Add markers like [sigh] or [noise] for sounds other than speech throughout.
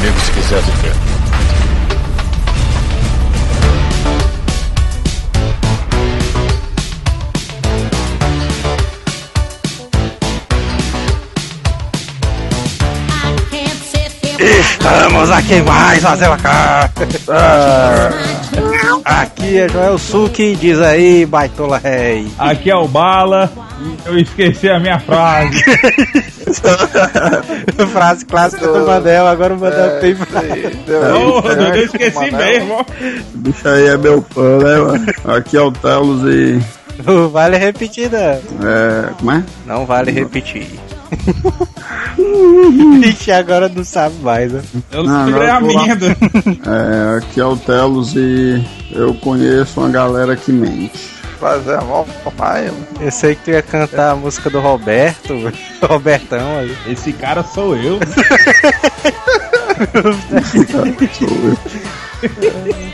comigo se quiser viver. Estamos aqui mais fazendo a cara. Aqui é Joel Suki, diz aí, Baitola Rei. Aqui é o Bala. Eu esqueci a minha frase. [laughs] frase clássica do Manel, agora o Manel tem frase. Oh, eu esqueci mesmo. Bicho aí é meu fã, né, mano? Aqui é o Telos e. Não vale repetir, não. É. Como é? Não vale repetir. [laughs] Vixe, agora não sabe mais, né? Eu não segurei a minha. É, aqui é o Telos e eu conheço uma galera que mente. Fazer a mão, pai. Eu sei que tu ia cantar a música do Roberto, [laughs] Robertão ali. Esse cara sou eu. [laughs]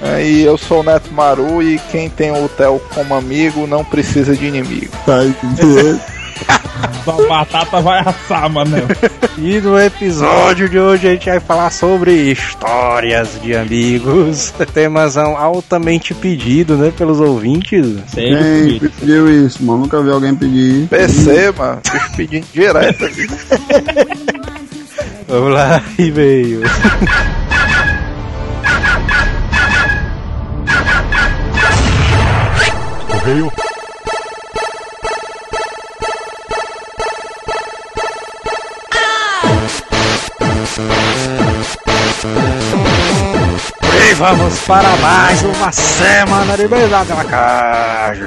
Aí eu sou o Neto Maru e quem tem o Theo como amigo não precisa de inimigo. Tá entendendo? [laughs] Sua batata vai assar, mano. E no episódio de hoje a gente vai falar sobre histórias de amigos. [laughs] Temazão altamente pedido, né, pelos ouvintes. Quem pediu isso, mano? Nunca vi alguém pedir. PC, mano, pedindo direto aqui. [laughs] Vamos lá, e-mail. Correio. Vamos para mais uma semana de Beleza na Caixa.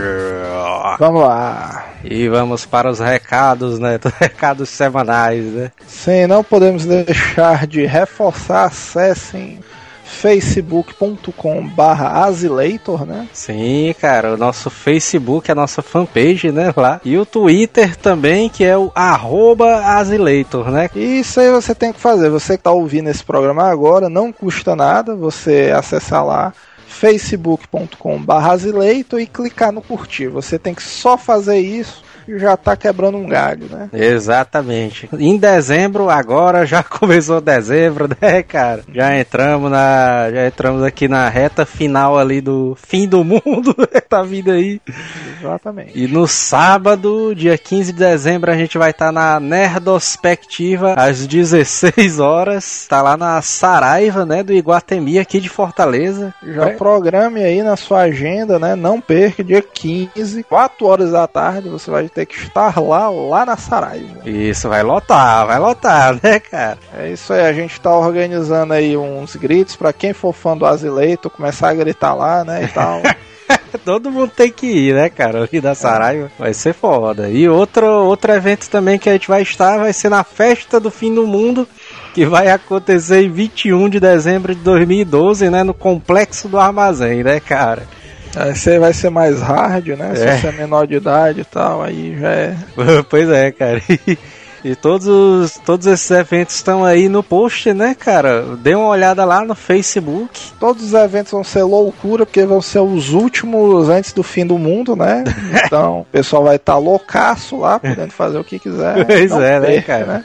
Vamos lá. E vamos para os recados, né? [laughs] Recados semanais, né? Sim, não podemos deixar de reforçar, acessem facebook.com barra Asileitor, né? Sim, cara, o nosso Facebook, a nossa fanpage, né, lá. E o Twitter também, que é o arroba Asileitor, né? E isso aí você tem que fazer. Você que está ouvindo esse programa agora, não custa nada você acessar lá facebook.com barra e clicar no curtir. Você tem que só fazer isso já tá quebrando um galho, né? Exatamente. Em dezembro, agora já [laughs] começou dezembro, né, cara? Já entramos na, já entramos aqui na reta final ali do fim do mundo, [laughs] tá vindo aí. Exatamente. E no sábado, dia 15 de dezembro, a gente vai estar na Nerdospectiva às 16 horas. Tá lá na Saraiva, né, do Iguatemi aqui de Fortaleza. Já Vai- programe aí na sua agenda, né? Não perca, dia 15, 4 horas da tarde, você vai ter que estar lá, lá na Saraiva. Isso, vai lotar, vai lotar, [laughs] né, cara? É isso aí, a gente tá organizando aí uns gritos pra quem for fã do Azileito começar a gritar lá, né, e tal. [laughs] Todo mundo tem que ir, né, cara? Ali da Saraiva. Vai ser foda. E outro, outro evento também que a gente vai estar vai ser na Festa do Fim do Mundo, que vai acontecer em 21 de dezembro de 2012, né? No Complexo do Armazém, né, cara? Aí você vai ser mais hard, né? Se É. você é menor de idade e tal, aí já é. [laughs] pois é, cara. [laughs] E todos, os- todos esses eventos estão aí no post, né, cara? Dê uma olhada lá no Facebook. Todos os eventos vão ser loucura, porque vão ser os últimos antes do fim do mundo, né? [laughs] Então, o pessoal vai estar loucaço lá, podendo fazer o que quiser. Pois é, né, perca, cara?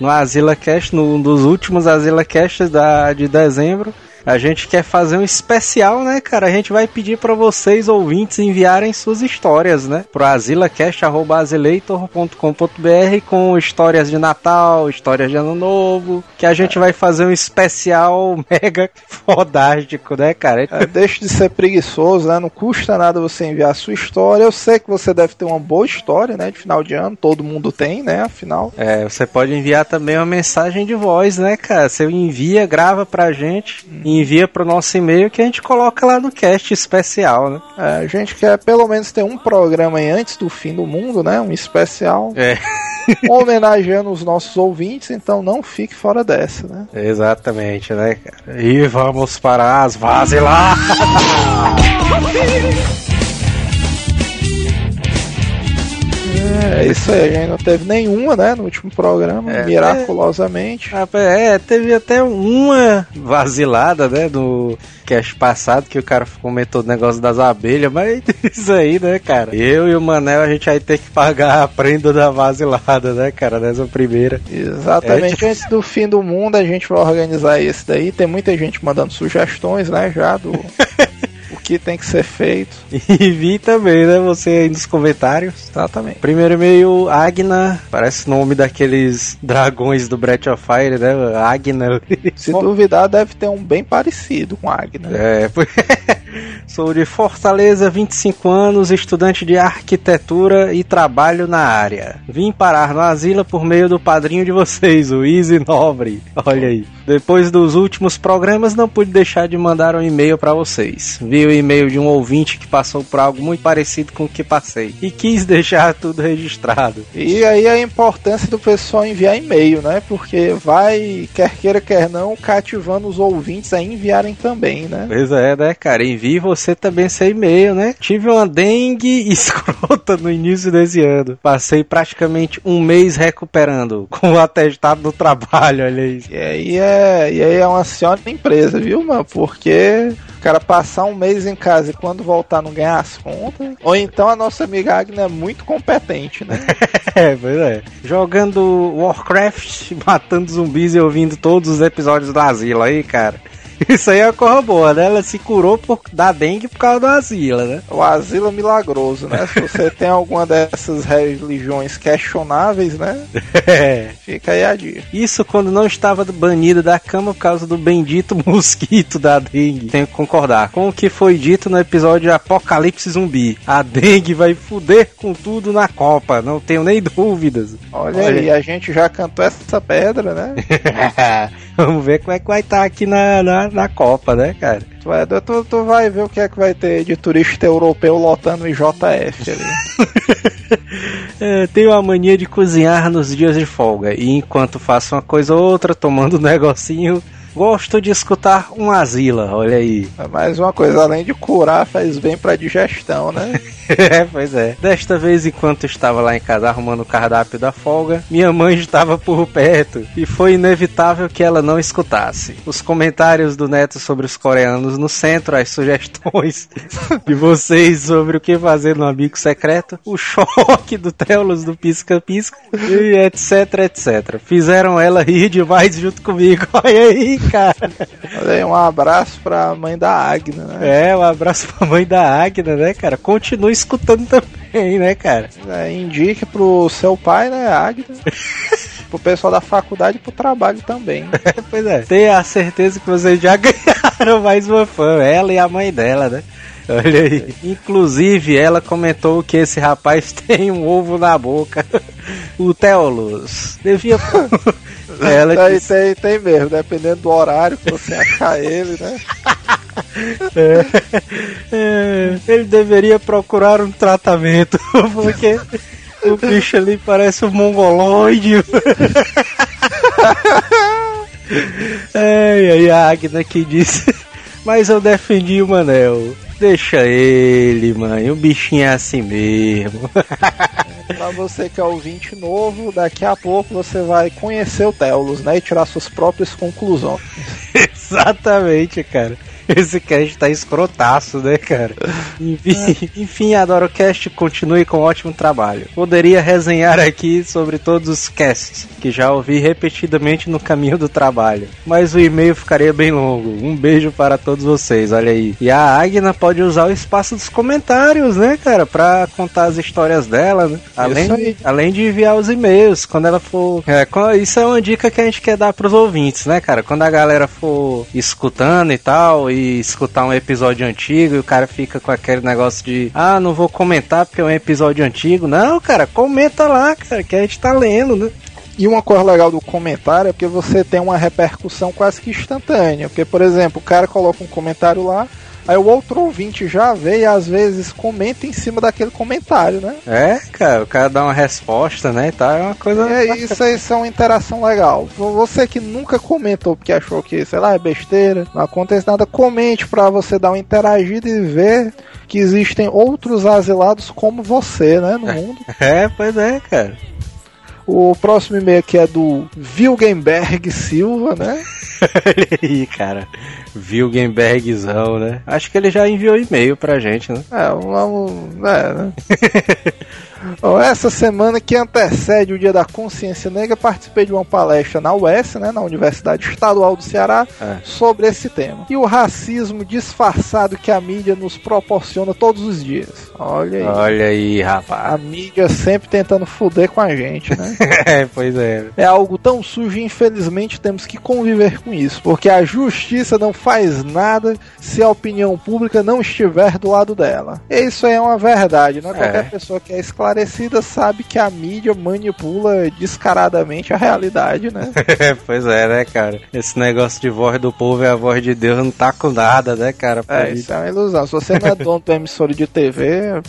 No Azila Cast, num dos últimos Azila Casts da, de dezembro, a gente quer fazer um especial, né, cara? A gente vai pedir pra vocês, ouvintes, enviarem suas histórias, né? Pro azilacast.azileitor.com.br com histórias de Natal, histórias de Ano Novo, que a gente vai fazer um especial [laughs] mega fodástico, né, cara? É, deixe de ser preguiçoso, né? Não custa nada você enviar a sua história. Eu sei que você deve ter uma boa história, né? De final de ano, todo mundo tem, né? Afinal. É, você pode enviar também uma mensagem de voz, né, cara? Você envia, grava pra gente, envia pro nosso e-mail que a gente coloca lá no cast especial, né? É, a gente quer pelo menos ter um programa aí antes do fim do mundo, né? Um especial. É. [laughs] homenageando os nossos ouvintes, então não fique fora dessa, né? Exatamente, né, cara? E vamos para as vases [laughs] É isso aí, a gente não teve nenhuma, né, no último programa, É, miraculosamente. Rapaz, É, teve até uma vazilada, né, do cast passado, que o cara comentou o negócio das abelhas, mas [laughs] isso aí, né, cara? Eu e o Manel, a gente vai ter que pagar a prenda da vazilada, né, cara, nessa primeira. Exatamente, antes do fim do mundo a gente vai organizar esse daí. Tem muita gente mandando sugestões, né, já do [laughs] que tem que ser feito. [laughs] E vi também, né, você aí nos comentários. Exatamente. Primeiro e-mail, Agna, parece o nome daqueles dragões do Breath of Fire, né, Agna. Se duvidar, deve ter um bem parecido com Agna. É, [laughs] foi- sou de Fortaleza, 25 anos, estudante de arquitetura e trabalho na área. Vim parar no Asila por meio do padrinho de vocês, o Easy Nobre. Olha aí. Depois dos últimos programas, não pude deixar de mandar um e-mail para vocês. Vi o e-mail de um ouvinte que passou por algo muito parecido com o que passei e quis deixar tudo registrado. E aí a importância do pessoal enviar e-mail, né? Porque vai, quer queira, quer não, cativando os ouvintes a enviarem também, né? Pois é, né, cara? Envie você também seu e-mail, né? Tive uma dengue [laughs] escrota no início desse ano. Passei praticamente um mês recuperando [laughs] com o atestado do trabalho, olha aí. E aí é, e aí é uma senhora empresa, viu, mano? Porque o cara passar um mês em casa e quando voltar não ganhar as contas. Ou então a nossa amiga Agna é muito competente, né? [laughs] É, pois é. Jogando Warcraft, matando zumbis e ouvindo todos os episódios do asilo aí, cara. [laughs] Isso aí é boa, né? Ela se curou por, da dengue por causa do asilo, né? O asilo milagroso, né? Se você tem alguma dessas religiões questionáveis, né? É. [laughs] Fica aí a dica. Isso quando não estava banido da cama por causa do bendito [laughs] mosquito da dengue. Tenho que concordar com o que foi dito no episódio Apocalipse Zumbi. A dengue vai fuder com tudo na Copa, não tenho nem dúvidas. Olha, Olha. aí, a gente já cantou essa pedra, né? [laughs] Vamos ver como é que vai estar aqui na, na, na Copa, né, cara? Tu vai, tu, tu vai ver o que é que vai ter de turista europeu lotando o IJF ali. [laughs] É, tenho a mania de cozinhar nos dias de folga e enquanto faço uma coisa ou outra, tomando um [laughs] negocinho, gosto de escutar um asila, olha aí. [laughs] Mais uma coisa, além de curar, faz bem pra digestão, né? É, pois é. Desta vez, enquanto estava lá em casa arrumando o cardápio da folga, minha mãe estava por perto e foi inevitável que ela não escutasse. Os comentários do Neto sobre os coreanos no centro, as sugestões [laughs] de vocês sobre o que fazer no amigo secreto, o choque do Telos do Pisca Pisca e etc, etc. Fizeram ela rir demais junto comigo. [laughs] Olha aí, [laughs] cara. Um abraço pra mãe da Agna, né? É, um abraço pra mãe da Agna, né, cara? Continue escutando também, né, cara? É, indique pro seu pai, né, Agna? [laughs] pro pessoal da faculdade e pro trabalho também. [laughs] pois é. Tenha a certeza que vocês já ganharam mais uma fã, ela e a mãe dela, né? [laughs] Olha aí. Inclusive, ela comentou que esse rapaz [laughs] tem um ovo na boca. O Teolos. Devia. [laughs] ela tem, disse, tem, tem mesmo, dependendo do horário que você achar ele, né? é, é, ele deveria procurar um tratamento, porque o bicho ali parece um mongoloide. É, e aí a Agna que disse. Mas eu defendi o Manel. Deixa ele, mãe. O bichinho é assim mesmo. [laughs] Pra você que é ouvinte novo, daqui a pouco você vai conhecer o Telos, né? E tirar suas próprias conclusões. [laughs] Exatamente, cara. [laughs] Esse cast tá escrotaço, né, cara? Enfim, enfim, adoro o cast, continue com um ótimo trabalho. Poderia resenhar aqui sobre todos os casts que já ouvi repetidamente no caminho do trabalho, mas o e-mail ficaria bem longo. Um beijo para todos vocês, olha aí. E a Agna pode usar o espaço dos comentários, né, cara, pra contar as histórias dela, né? Além, aí. além de enviar os e-mails, quando ela for. É, isso é uma dica que a gente quer dar pros ouvintes, né, cara? Quando a galera for escutando e tal, e escutar um episódio antigo, e o cara fica com aquele negócio de, ah, não vou comentar porque é um episódio antigo. Não, cara, comenta lá, cara, que a gente tá lendo, né? E uma coisa legal do comentário é porque você tem uma repercussão quase que instantânea. Porque, por exemplo, o cara coloca um comentário lá, Aí o outro ouvinte já vê e às vezes comenta em cima daquele comentário, né? É, cara, o cara dá uma resposta, né? E tá, é uma coisa. É, isso aí isso é uma interação legal. Você que nunca comentou porque achou que, sei lá, é besteira, não acontece nada, comente pra você dar uma interagida e ver que existem outros asilados como você, né, no [laughs] mundo. É, pois é, cara. O próximo e-mail aqui é do Wilgenberg Silva, né? [laughs] Olha aí, cara. Wilgenbergzão, né? Acho que ele já enviou e-mail pra gente, né? É, vamos. É, né? [laughs] Bom, essa semana que antecede o Dia da Consciência Negra, participei de uma palestra na UES, né, na Universidade Estadual do Ceará, É. sobre esse tema. E o racismo disfarçado que a mídia nos proporciona todos os dias. Olha aí. Olha aí, rapaz. A mídia sempre tentando foder com a gente, né? [laughs] É, pois é. É algo tão sujo e infelizmente temos que conviver com isso, porque a justiça não faz nada se a opinião pública não estiver do lado dela. E isso aí é uma verdade, né? É. Qualquer pessoa que é esclarecida sabe que a mídia manipula descaradamente a realidade, né? [laughs] pois é, né, cara? Esse negócio de voz do povo é a voz de Deus não tá com nada, né, cara? É, isso é uma ilusão. Se você não é dono de emissora de TV,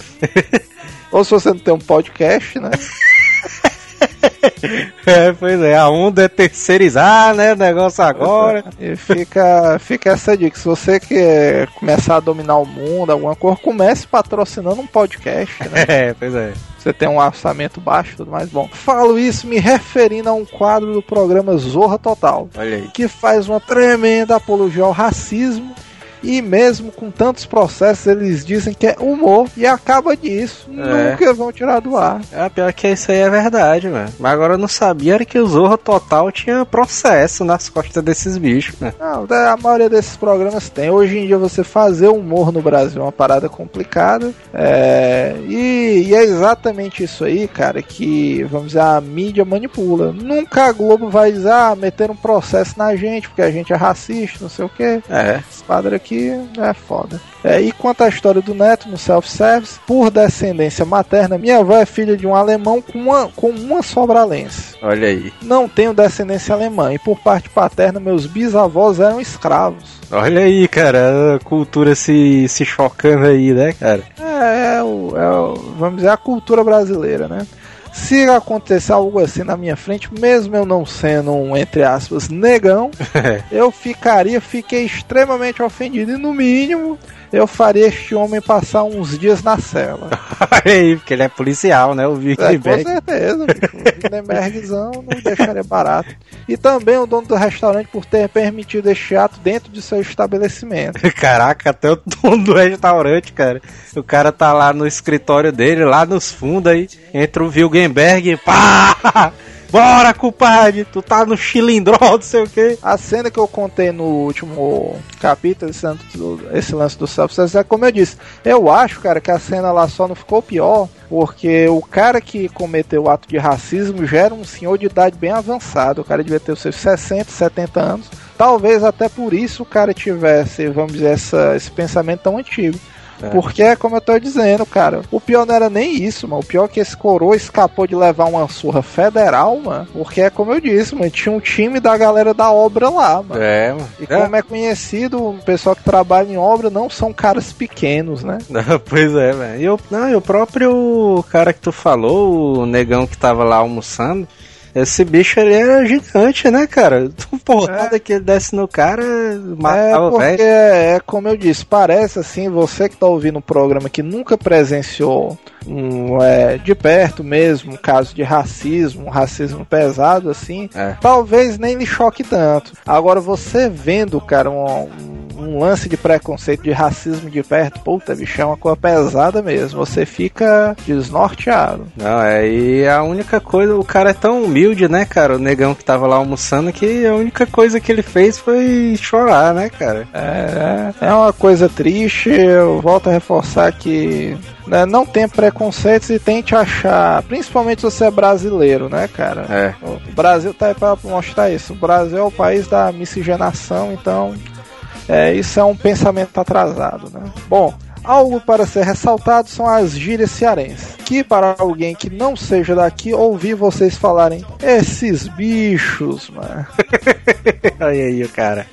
ou se você não tem um podcast, né? [laughs] [laughs] É, pois é. A onda é terceirizar, né, o negócio agora. E fica, fica essa dica. Se você quer começar a dominar o mundo, alguma coisa, comece patrocinando um podcast, né? [laughs] É, pois é. Você tem um orçamento baixo e tudo mais. Bom, falo isso me referindo a um quadro do programa Zorra Total, Olha aí. que faz uma tremenda apologia ao racismo. E mesmo com tantos processos, eles dizem que é humor e acaba disso. É. Nunca vão tirar do ar. É, pior que isso aí é verdade, mano. Mas agora eu não sabia era que o Zorra Total tinha processo nas costas desses bichos, né? Não, a maioria desses programas tem. Hoje em dia você fazer humor no Brasil é uma parada complicada. É, e, e é exatamente isso aí, cara, que vamos dizer, a mídia manipula. Nunca a Globo vai dizer, ah, meter um processo na gente, porque a gente é racista, não sei o quê. É. Esse padre aqui é foda. É, e quanto à história do neto no self-service, por descendência materna, minha avó é filha de um alemão com uma, com uma sobralense. Olha aí. Não tenho descendência alemã, e por parte paterna, meus bisavós eram escravos. Olha aí, cara, a cultura se, se chocando aí, né, cara? É, é o, é o- vamos dizer, a cultura brasileira, né? Se acontecer algo assim na minha frente, mesmo eu não sendo um, entre aspas, negão, [laughs] eu ficaria, fiquei extremamente ofendido. E no mínimo, eu faria este homem passar uns dias na cela. [laughs] Porque ele é policial, né? O É, com Wittenberg. certeza. [laughs] O Lindenbergzão não deixaria barato. E também o dono do restaurante por ter permitido este ato dentro de seu estabelecimento. [laughs] Caraca, até o dono do restaurante, cara. O cara tá lá no escritório dele, lá nos fundos aí, entra o Wilgenberg, pá! Bora, compadre! Tu tá no chilindró, não sei o quê. A cena que eu contei no último capítulo, esse lance do, esse lance do self é como eu disse. Eu acho, cara, que a cena lá só não ficou pior porque o cara que cometeu o ato de racismo já era um senhor de idade bem avançada. O cara devia ter os seus 60, 70 anos. Talvez até por isso o cara tivesse, vamos dizer, essa, esse pensamento tão antigo. É. Porque é como eu tô dizendo, cara. O pior não era nem isso, mano. O pior é que esse coroa escapou de levar uma surra federal, mano. Porque é como eu disse, mano. Tinha um time da galera da obra lá, mano. É, mano. E como é conhecido, o pessoal que trabalha em obra não são caras pequenos, né? [laughs] Não, pois é, velho. E e o próprio cara que tu falou, o negão que tava lá almoçando, esse bicho ele era gigante, né, cara? [laughs] Tu porrada que ele desce no cara, É matava o porque velho. é como eu disse, parece assim, você que tá ouvindo um programa que nunca presenciou um, é, de perto mesmo um caso de racismo, um racismo pesado assim, É. talvez nem lhe choque tanto. Agora você vendo, cara, um, um lance de preconceito, de racismo de perto, puta, bicho, é uma coisa pesada mesmo. Você fica desnorteado. Não, é, e a única coisa, o cara é tão humilde, né, cara? O negão que tava lá almoçando, que a única coisa que ele fez foi chorar, né, cara? É, é uma coisa triste. Eu volto a reforçar que né, não tenha preconceitos e tente achar, principalmente se você é brasileiro, né, cara? É. O Brasil tá aí pra mostrar isso. O Brasil é o país da miscigenação, então é, isso é um pensamento atrasado, né? Bom. Algo para ser ressaltado são as gírias cearenses. Que para alguém que não seja daqui, ouvir vocês falarem esses bichos, mano. [laughs] Olha aí o cara.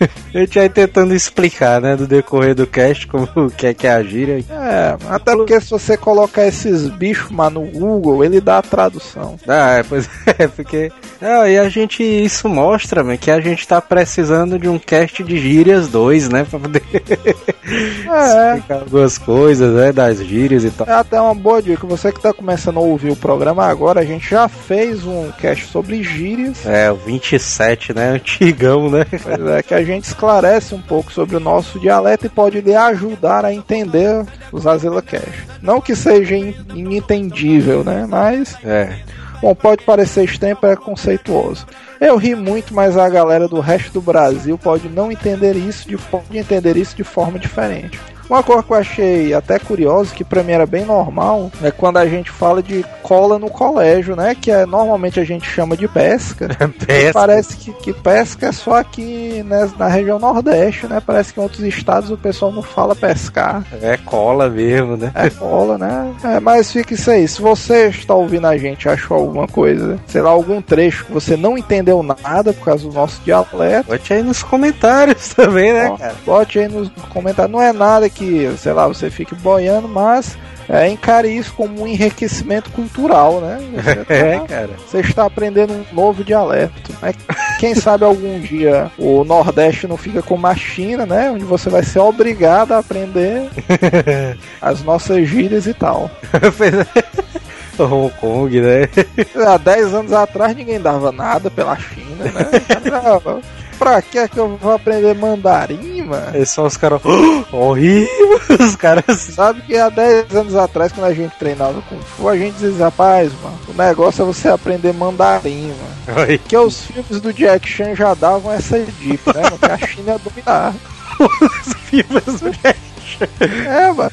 [laughs] A gente vai tentando explicar, né, do decorrer do cast, como o que é que é a gíria. É, até porque se você colocar esses bichos mas no Google, ele dá a tradução. Ah, é, pois [laughs] é, porque. Ah, e a gente. Isso mostra, man, que a gente tá precisando de um cast de gírias 2, né? Pra poder [laughs] É, explicar algumas coisas, né? Das gírias e tal. é até uma boa dica. Você que tá começando a ouvir o programa agora, a gente já fez um cast sobre gírias. É, o 27, né? Antigão, né? Pois é, que a gente esclarece um pouco sobre o nosso dialeto e pode lhe ajudar a entender os Azila Cash. Não que seja in- inentendível, né? Mas, É. bom, pode parecer extremo, é conceituoso. Eu ri muito, mas a galera do resto do Brasil pode não entender isso, de, pode entender isso de forma diferente. Uma coisa que eu achei até curiosa, que pra mim era bem normal, é quando a gente fala de cola no colégio, né? Que é, normalmente a gente chama de pesca. [laughs] Pesca. Parece que, que pesca é só aqui né, na região Nordeste, né? Parece que em outros estados o pessoal não fala pescar. É cola mesmo, né? É cola, né? É, mas fica isso aí. Se você está ouvindo a gente, achou alguma coisa, sei lá, algum trecho que você não entendeu nada por causa do nosso dialeto, Bote aí nos comentários [laughs] também, né, ó, cara? bote aí nos comentários. Não é nada que, sei lá, você fique boiando, mas é, encare isso como um enriquecimento cultural, né? Você [laughs] tá- É, cara. Você está aprendendo um novo dialeto. né? Quem sabe algum [laughs] dia o Nordeste não fica como a China, né? Onde você vai ser obrigado a aprender [laughs] as nossas gírias e tal. Hong Kong, né? Há 10 anos atrás ninguém dava nada pela China, né? Pra que é que eu vou aprender mandarim, mano? É só os caras. horrível! [laughs] Os caras. Sabe que há 10 anos atrás, quando a gente treinava com Fu, a gente dizia, rapaz, mano, o negócio é você aprender mandarim, mano. Ai, Porque os filmes do Jack Chan já davam essa dica, né? mano? Que a China ia dominar. [laughs] os filmes do Jack É, mano.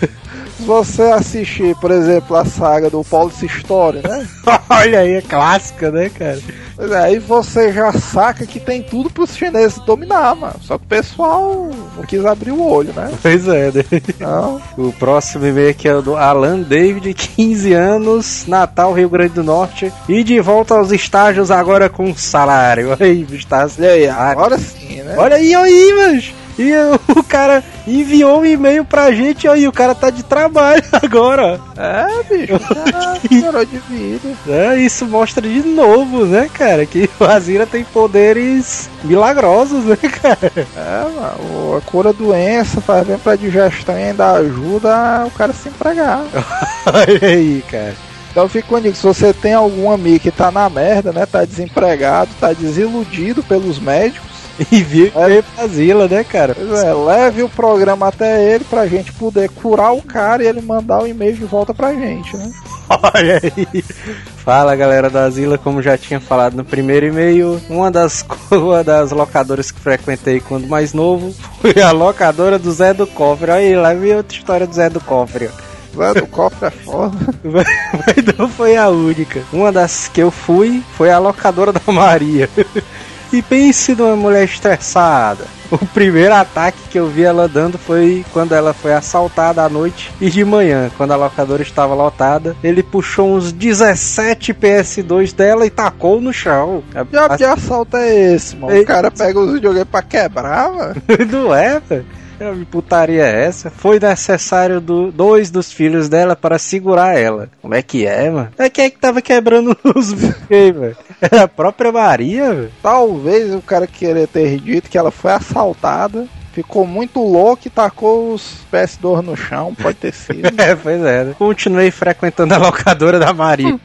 Se você assistir, por exemplo, a saga do Police Story, né? [laughs] Olha aí, é clássica, né, cara? Pois é, aí você já saca que tem tudo pros chineses dominar, mano. Só que o pessoal não quis abrir o olho, né? Pois é, né? Não. O próximo e-mail aqui é o do Alan David, 15 anos, Natal, Rio Grande do Norte. E de volta aos estágios agora com salário. Olha [laughs] aí, estágio. E aí, agora sim, né? Olha aí, olha aí, mas. E o cara enviou um e-mail pra gente, aí o cara tá de trabalho [laughs] agora. É, bicho, [laughs] já melhorou de vida. É, isso mostra de novo, né, cara, que o Azira tem poderes milagrosos, né, cara? É, mano, a cura doença, faz bem pra digestão e ainda ajuda o cara a se empregar. [laughs] Olha aí, cara. Então fica com a dica, se você tem algum amigo que tá na merda, né? Tá desempregado, tá desiludido pelos médicos, [laughs] E viu pra Zila, né, cara? pois é, leve o programa até ele pra gente poder curar o cara e ele mandar o e-mail de volta pra gente, né? [laughs] Olha aí. Fala galera da Zila, como já tinha falado no primeiro e-mail, uma das, [laughs] uma das locadoras que frequentei quando mais novo foi a locadora do Zé do Cofre. Olha aí, lá vem outra história do Zé do Cofre. Zé do cofre é foda. Mas não foi a única. Uma das que eu fui foi a locadora da Maria. E pense numa mulher estressada. O primeiro ataque que eu vi ela dando foi quando ela foi assaltada à noite e de manhã, quando a locadora estava lotada. Ele puxou uns 17 PS2 dela e tacou no chão. Já que assalto é esse, mano? O cara pega os videogames pra quebrar, mano. [laughs] Não é, velho? Que putaria é essa? Foi necessário do, dois dos filhos dela para segurar ela. Como é que é, mano? É quem é que tava quebrando [laughs] os velho? Era a própria Maria, velho? Talvez o cara querer ter dito que ela foi assaltada, ficou muito louco e tacou os PS2 no chão, pode ter sido. [laughs] É, pois é. né? Continuei frequentando a locadora da Maria. [laughs]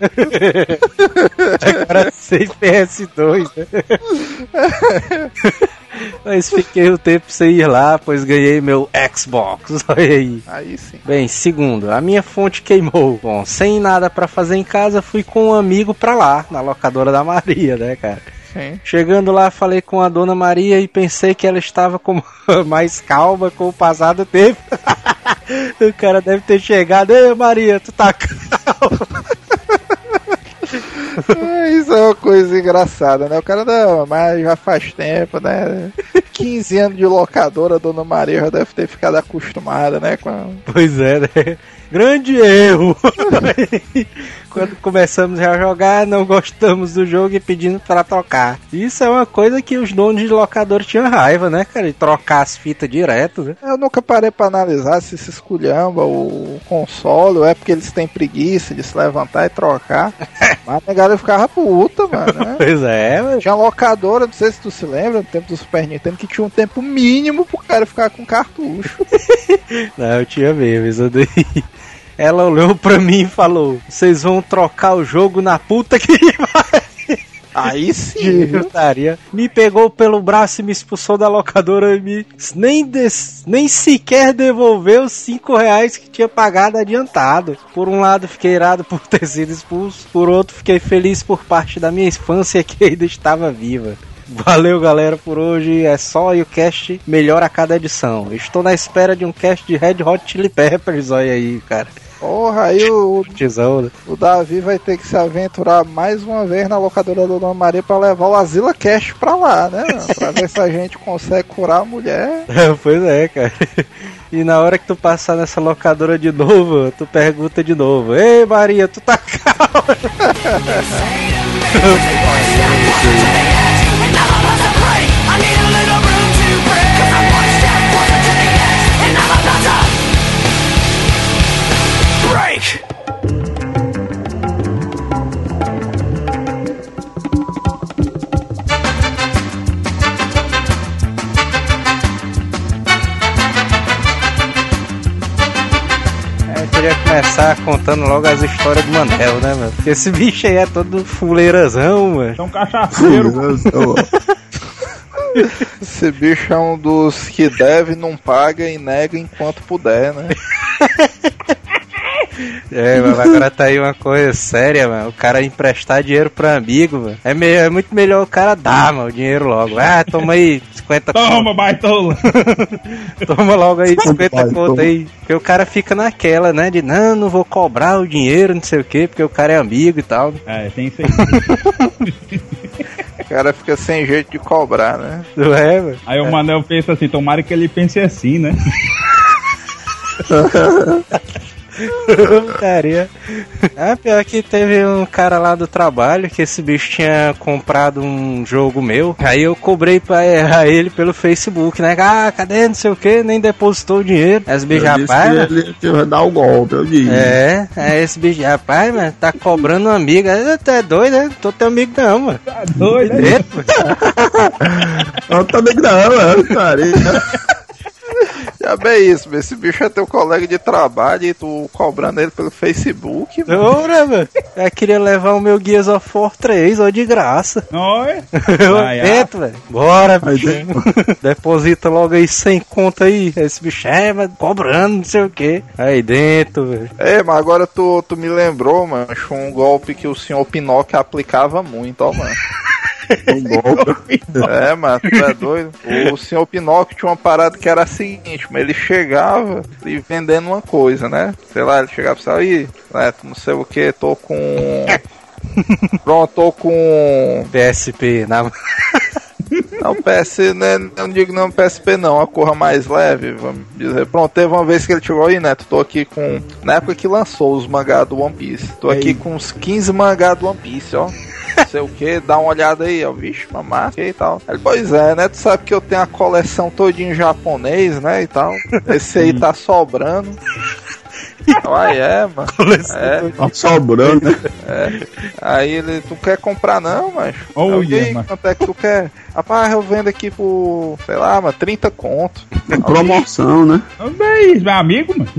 Agora sem PS2. né? Mas fiquei o tempo sem ir lá, pois ganhei meu Xbox. [laughs] Olha aí. Aí sim. Bem, segundo, a minha fonte queimou. Bom, sem nada pra fazer em casa, fui com um amigo pra lá, na locadora da Maria, né, cara? Sim. Chegando lá, falei com a dona Maria e pensei que ela estava com [laughs] mais calma com o passar do tempo. [laughs] o cara deve ter chegado, ei Maria, tu tá calma. Uma coisa engraçada, né? O cara não, mas já faz tempo, né? [laughs] 15 anos de locadora, a dona Maria já deve ter ficado acostumada, né? Com a- Pois é, né? Grande erro! [laughs] Quando começamos a jogar, não gostamos do jogo e pedimos para trocar. Isso é uma coisa que os donos de locador tinham raiva, né, cara? De trocar as fitas direto, né? Eu nunca parei pra analisar se se esculhamba o console, ou é porque eles têm preguiça de se levantar e trocar. [laughs] Mas a galera ficava puta, mano. Né? [laughs] Pois é, mano. Tinha locadora, não sei se tu se lembra, no tempo do Super Nintendo, que tinha um tempo mínimo pro cara ficar com cartucho. Não, eu tinha mesmo isso daí. Ela olhou pra mim e falou: Vocês vão trocar o jogo na puta que [laughs] vai. Aí sim? Putaria. Me pegou pelo braço e me expulsou da locadora e me nem, des- nem sequer devolveu os 5 reais que tinha pagado adiantado. Por um lado fiquei irado por ter sido expulso, por outro fiquei feliz por parte da minha infância que ainda estava viva. Valeu galera por hoje, é só e o cast melhora a cada edição. Estou na espera de um cast de Red Hot Chili Peppers, olha aí, cara. Porra, aí o, Tesão, né? o Davi vai ter que se aventurar mais uma vez na locadora da Dona Maria pra levar o Asila Cash pra lá, né? Pra [laughs] ver se a gente consegue curar a mulher. [laughs] pois é, cara. E na hora que tu passar nessa locadora de novo, tu pergunta de novo: Ei, Maria, tu tá calma? [laughs] começar contando logo as histórias do Manel, né, mano? Porque esse bicho aí é todo fuleirazão, mano. É um cachaceiro. Esse bicho é um dos que deve, não paga e nega enquanto puder, né? [laughs] É, mas agora tá aí uma coisa séria, mano. O cara emprestar dinheiro pro amigo, mano. É, é muito melhor o cara dar, mano, o dinheiro logo. Ah, toma aí 50 Toma, baitola. conto. [laughs] Toma logo aí 50 Vai, conto toma. aí. Porque o cara fica naquela, né? De não, não vou cobrar o dinheiro, não sei o quê, porque o cara é amigo e tal. É, tem isso aí. [laughs] O cara fica sem jeito de cobrar, né? Não é, mano? Aí o Manel pensa assim, tomara que ele pense assim, né? [laughs] Putaria. Ah, pior que teve um cara lá do trabalho que esse bicho tinha comprado um jogo meu. Aí eu cobrei pra errar ele pelo Facebook, né? Ah, cadê? Não sei o que, nem depositou o dinheiro. Aí esse bicho, Eu disse rapaz, que ele dar o golpe, eu disse. É, aí esse bicho, rapaz, mano, tá cobrando um amigo. Aí, Tu é doido, né? Tô teu amigo não, mano. Tá doido, né? [laughs] Mano. Eu também não, é, cara. Já bem isso, esse bicho é teu colega de trabalho e tu cobrando ele pelo Facebook, mano. Ora, mano. Eu queria levar o meu Gears of War 3, ó, de graça. Olha. Eu dentro, velho. Bora, bicho. [laughs] Deposita logo aí 100 conto aí. Esse bicho é, mas cobrando, não sei o que. Aí dentro, velho. É, mas agora tu, tu me lembrou, mano, um golpe que o senhor Pinóquio aplicava muito, ó, mano. [laughs] É, mano, tu é doido? O senhor Pinóquio tinha uma parada que era a seguinte, mas ele chegava e vendendo uma coisa, né? Sei lá, ele chegava e falava, aí, né, não sei o que, tô com. [laughs] Pronto, tô com. PSP, na... Não, PS, né, não digo não PSP não, a cor mais leve, vamos dizer. Pronto, teve uma vez que ele chegou aí, Neto, tô aqui com, na época que lançou os mangá do One Piece, tô aqui com uns 15 mangá do One Piece, ó. Não sei o que, dá uma olhada aí, ó, vixe, máscara e tal. Ele, pois é, né, tu sabe que eu tenho a coleção todinha em japonês, né, e tal. Esse aí tá sobrando. [laughs] Ah, é, mano. É. Tá sobrando, né? Aí ele, tu quer comprar não, mas. Oh, e yeah, mano. quanto é que tu quer? Rapaz, eu vendo aqui por, sei lá, mano, 30 conto. Promoção, né? Bem, meu amigo, mano. [laughs]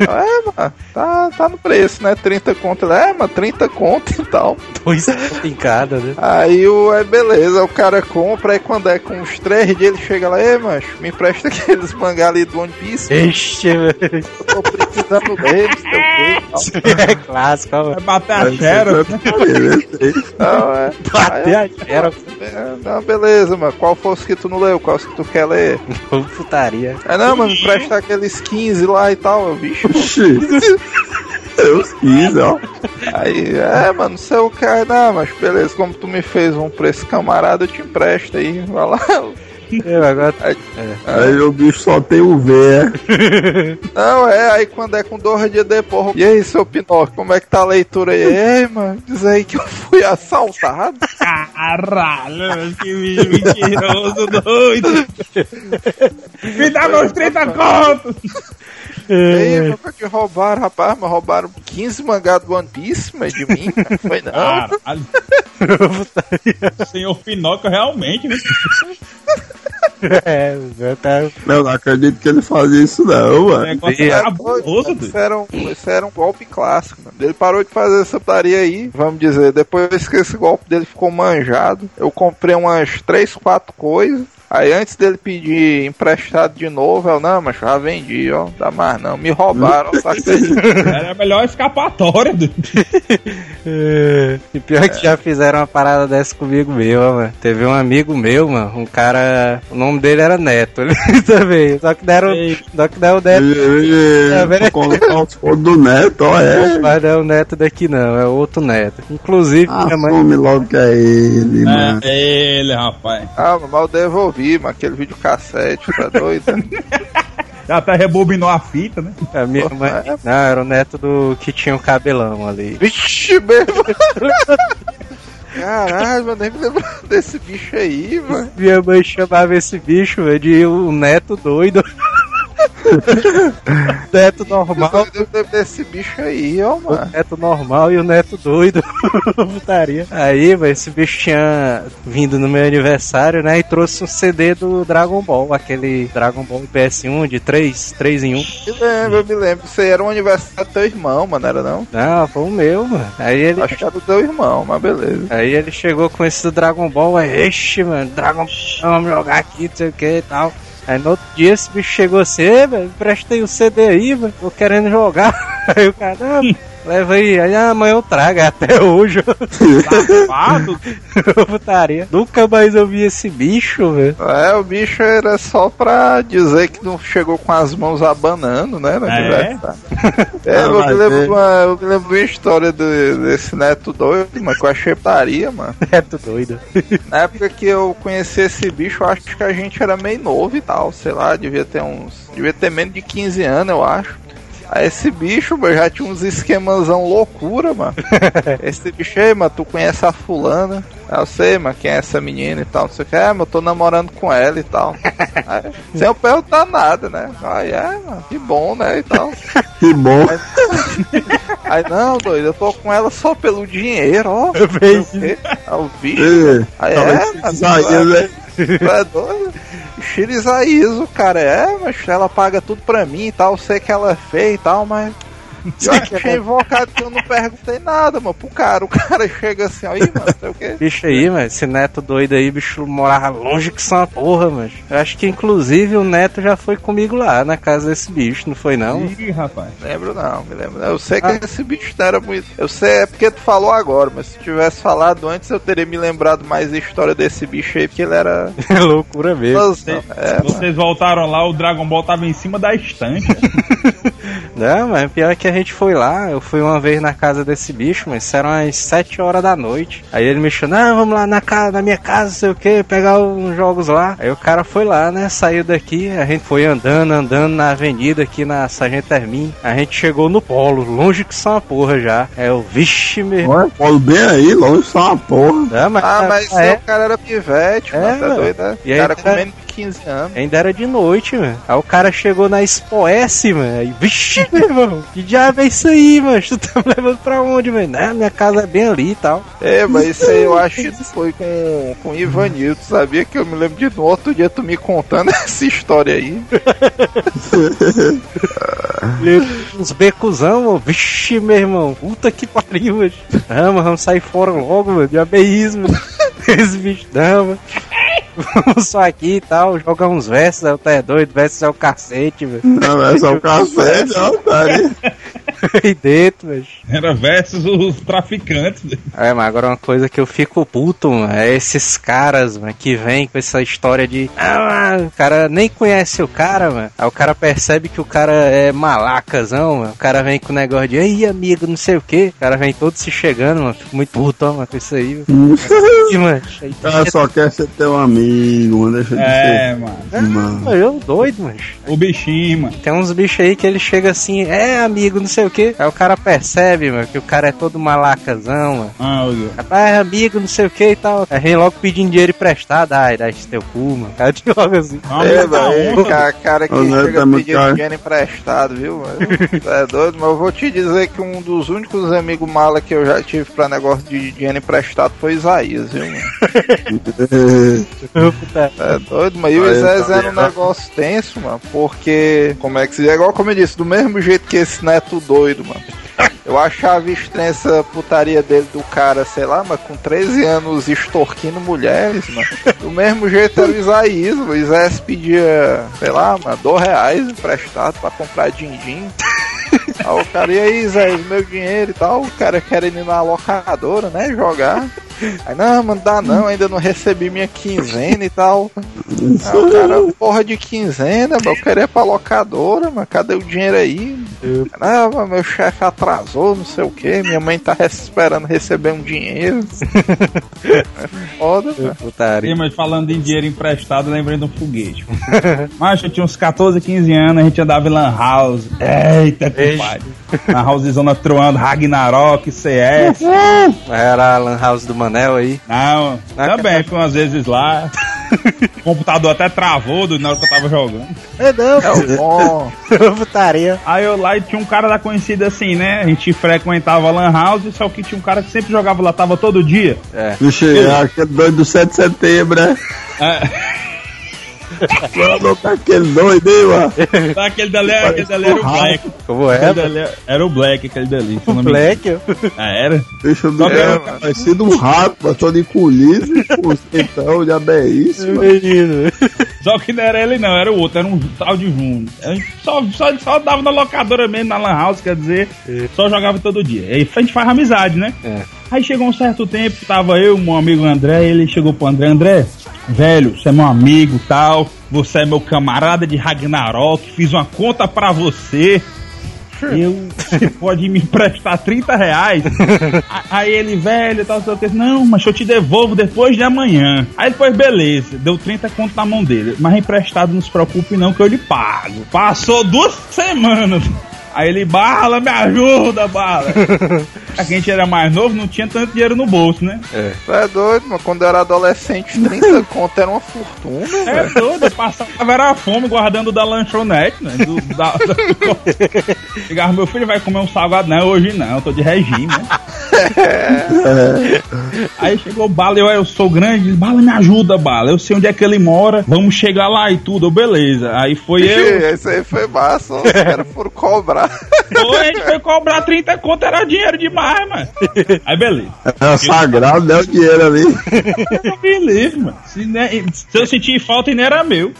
É, mano, tá, tá no preço, né? 30 conto. É, mano, 30 conto e tal. Dois em cada, né? Aí o é beleza, o cara compra, aí quando é com uns 3 dias ele chega lá, ei, macho, me empresta [laughs] aqueles mangá ali do One Piece, Ixi, velho. eu tô precisando deles, sei o quê e tal. É clássico, ó, Vai bater a xerox, é. [laughs] Bater a xerox. É, Não, beleza, mano. Qual os que tu não leu? Qual que tu quer ler? [laughs] Putaria. É, não, mano, me empresta aqueles 15 lá e tal. Oxi. [laughs] Eu quis, ó. Aí, é, mano, não sei o que, não, mas beleza, como tu me fez um preço camarada, eu te empresto aí, vai lá. Eu agora. Aí o bicho só tem o V, é. [laughs] Não, é, aí quando é com dois dias depois. E aí, seu Pinóquio, como é que tá a leitura aí? Ei, mano, diz aí que eu fui assaltado. Caralho, que bicho mentiroso, doido. Me dá meus 30 contos. E aí, mano, que roubaram, rapaz, mas roubaram 15 mangás do One Piece, mas de mim, [laughs] foi não. Caralho. [laughs] Senhor Pinóquio, realmente, né? É, tá. Eu não acredito que ele fazia isso não, O mano. negócio é É, cabuloso, isso, era um, isso era um golpe clássico, mano. Ele parou de fazer essa putaria aí, vamos dizer, depois que esse golpe dele ficou manjado, eu comprei umas 3, 4 coisas. Aí antes dele pedir emprestado de novo, eu, não, mas já vendi, ó, dá mais não, me roubaram, [laughs] saquei. Era melhor escapatória, doido. [laughs] É, E pior que já fizeram uma parada dessa comigo meu, ó, mano. Teve um amigo meu, mano, um cara. O nome dele era Neto, ele [laughs] também. Só que deram. Ei. Só que deram o Neto. É, velho. colocar os fotos do neto, ó, é. Mas não é o neto daqui não, é outro neto. Inclusive, minha mãe. Logo que é ele, mano. É ele, rapaz. Ah, mas eu devolvi, mas aquele vídeo cassete, tá doido? [laughs] Já até rebobinou a fita, né? A minha mãe. Não, era o neto do que tinha o cabelão ali. Vixe, mesmo! Caralho, mano, nem me lembro desse bicho aí, mano. Minha mãe chamava esse bicho velho, de um neto doido. [laughs] neto normal. Eu desse bicho aí, ó, O mano. neto normal e o neto doido. [laughs] Putaria. Aí, velho, esse bicho tinha vindo no meu aniversário, né? E trouxe um CD do Dragon Ball, aquele Dragon Ball PS1 de 3, 3 em 1. Me lembro, eu me lembro. Isso aí era um aniversário do teu irmão, mano, era não? Não, foi o meu, mano. Aí ele. Acho que era do teu irmão, mas beleza. Aí ele chegou com esse do Dragon Ball, aí, ixi, mano, Dragon Ball, vamos jogar aqui, não sei o que e tal. Aí no outro dia esse bicho chegou assim, "Ei, velho, prestei o CD aí, velho, tô querendo jogar. [laughs] Aí o cara, não, [laughs] leva aí, aí amanhã eu trago, até hoje. Safado. Putaria. Nunca mais eu vi esse bicho, velho. É, o bicho era só pra dizer que não chegou com as mãos abanando, né? No É? [laughs] É, Ah, eu, me lembro, é. uma, eu me lembro de uma história do- desse neto doido, mas que eu achei putaria, mano. [laughs] Tu doido. Na época que eu conheci esse bicho, eu acho que a gente era meio novo e tal, sei lá, devia ter uns. Devia ter menos de 15 anos, eu acho. Aí esse bicho, mano, já tinha uns esquemazão loucura, mano. [laughs] esse bicho aí, mano, tu conhece a fulana? Aí Eu sei, mano, quem é essa menina e tal, não sei o que. É, mas eu tô namorando com ela e tal. [laughs] Aí, sem eu perguntar nada, né? Aí, é, mano, que bom, né, e tal. [laughs] Que bom. Aí, não, doido, eu tô com ela só pelo dinheiro, ó. Bem, Não sei o quê. Aí o bicho... Ei, Aí é, mas- né? Tu é doido? Shirizaízo, cara, é, mas ela paga tudo pra mim e tal, sei que ela é feia e tal, mas. [laughs] Eu achei invocado que eu não perguntei nada, mano, pro cara. O cara [laughs] chega assim, aí, mano, sei o quê. Bicho aí, mano, esse neto doido aí, bicho morava longe que só uma porra, mano. Eu acho que inclusive o neto já foi comigo lá na casa desse bicho, não foi não? Ih, rapaz. Lembro não, me lembro. Eu sei que Ah. esse bicho não era muito. Eu sei, é porque tu falou agora, mas se tivesse falado antes eu teria me lembrado mais da história desse bicho aí, porque ele era. [laughs] É loucura mesmo. É, mano. Vocês voltaram lá, o Dragon Ball tava em cima da estante. Não, mas pior é que a gente foi lá, eu fui uma vez na casa desse bicho, mas isso eram umas 7 horas da noite. Aí ele me chamou, não, vamos lá na, casa, na minha casa, não sei o que, pegar uns jogos lá. Aí o cara foi lá, né, saiu daqui, a gente foi andando, andando na avenida aqui na Sargento Hermin. A gente chegou no polo, longe que só uma porra já. É o vixe, meu. Olha, Paulo bem aí, longe só uma porra. Não, mas, Ah, mas é, o cara era pivete, É, mano, tá doido, né? E O aí, cara com cara- menos de 15 anos. Ainda era de noite, mano. Aí o cara chegou na Expo S, mano. Aí, vixe, meu irmão, que diabo é isso aí, mano? Tu tá me levando pra onde, mano? Né, minha casa é bem ali e tal. É, mas isso aí eu acho que foi com, com o Ivanildo, sabia que eu me lembro de no outro dia tu me contando [laughs] essa história aí. Uns becuzão, mano. Vixe, meu irmão. Puta que pariu, mano. Não, mas vamos sair fora logo, mano. Diabo é isso, mano. [laughs] Esse bicho não, mano. Vamos só aqui e tal, jogar uns versos, aí o tá é doido, versos é o cacete, velho. Não, é só o café, não, tá ali. [laughs] aí dentro, mas... Era versus os traficantes. É, mas agora uma coisa que eu fico puto, mano, é esses caras, mano, que vêm com essa história de. Ah, mano, o cara nem conhece o cara, mano. Aí o cara percebe que o cara é malacazão, mano. O cara vem com o negócio de, ei, amigo, não sei o que. O cara vem todo se chegando, mano. Fico muito puto, ó, mano, com isso aí. mano. [laughs] Mano, cara só quer ser teu amigo, mano. Deixa de É, mano. ser. Mano. Pô, eu doido, mano. O bichinho, mano. Tem uns bichos aí que ele chega assim, é amigo, não sei o que. Aí o cara percebe, mano, que o cara é todo malacazão, mano. Ah, olha. Rapaz, é amigo, não sei o que e tal. Aí vem logo pedindo dinheiro emprestado. Ai, dá esse teu cu, mano. Cara, de logo assim. Vamos É, botar velho, um, cara, cara que O chega é muito pedindo caro. dinheiro emprestado, viu? mano? É doido, mas eu vou te dizer que um dos únicos amigos mala que eu já tive pra negócio de dinheiro emprestado foi Isaías, viu, mano? [laughs] É doido, mas e o Aí, Zé tá era um negócio tenso, mano, porque, como é que se diz? É igual como eu disse, do mesmo jeito que esse neto doido, mano. Eu achava estranha essa putaria dele do cara, sei lá, mas com 13 anos extorquindo mulheres, mano. Do mesmo jeito era o Isaías, o Isaías pedia, sei lá, mano, dois reais emprestado pra comprar din-din. Aí o cara, e aí, Zé, meu dinheiro e tal, o cara querendo ir na locadora, né, jogar. Aí, não, mano, dá não, ainda não recebi minha quinzena e tal. Aí o cara, porra de quinzena, mano, eu queria ir pra locadora, mano, cadê o dinheiro aí? Não, mas meu chefe atrasou, não sei o que, minha mãe tá esperando receber um dinheiro. É [laughs] foda, mano. Putaria. Mas falando em dinheiro emprestado, lembrei de um foguete. Mas [laughs] eu tinha uns 14, 15 anos, a gente andava em Lan House. Eita, pai. Lan House zona troando, Ragnarok, CS. Era a Lan House do Manel aí. Não, Na também fui umas vezes lá. [laughs] O computador até travou do- na hora que eu tava jogando. É não, É o [laughs] bom. putaria. Aí eu lá e tinha um cara da conhecida assim, né? A gente frequentava Lan House, só que tinha um cara que sempre jogava lá, tava todo dia. É. Vixe, é aquele doido do 7 de setembro, né? É, [laughs] Mano, tá aquele doido aí, mano. aquele dali, aquele dali era o Black. Como é? dali era o Black, aquele dali. O não me engano. Black? ó. Ah, era? Deixa eu ver. era- Parecido um rato, encolhido. com os Então, já é isso. Menino. Só que não era ele não, era o outro, era um tal de gente só, só, só dava na locadora mesmo, na Lan House, quer dizer, só jogava todo dia. Aí a gente faz amizade, né? É. Aí chegou um certo tempo, tava eu, meu amigo André, ele chegou pro André, André, velho, você é meu amigo tal, você é meu camarada de Ragnarok, fiz uma conta pra você. Eu, você [laughs] pode me emprestar 30 reais? Aí ele, velho, tal, tal, tal, não, mas eu te devolvo depois de amanhã. Aí depois, beleza, deu 30 conto na mão dele. Mas emprestado, não se preocupe não, que eu lhe pago. Passou duas semanas. Aí ele, bala, me ajuda, bala. [laughs] a gente era mais novo, não tinha tanto dinheiro no bolso, né? Tu é doido, mano. Quando eu era adolescente, 30 [laughs] conto era uma fortuna, É velho. doido, eu passava era a fome guardando da lanchonete, né? Do, da, da... [laughs] Chegava, meu filho vai comer um salgado, não, hoje não, eu tô de regime, né? Aí chegou o Bala, eu, eu sou grande, Bala, me ajuda, Bala, eu sei onde é que ele mora, vamos chegar lá e tudo, beleza. Aí foi eu, Esse aí foi massa, os caras foram cobrar. [laughs] foi, a gente foi cobrar 30 conto, era dinheiro demais, mano. Aí beleza. É sagrado, né? O dinheiro ali. [laughs] Livre, mano. Se, ne- se eu sentir falta, ainda era meu.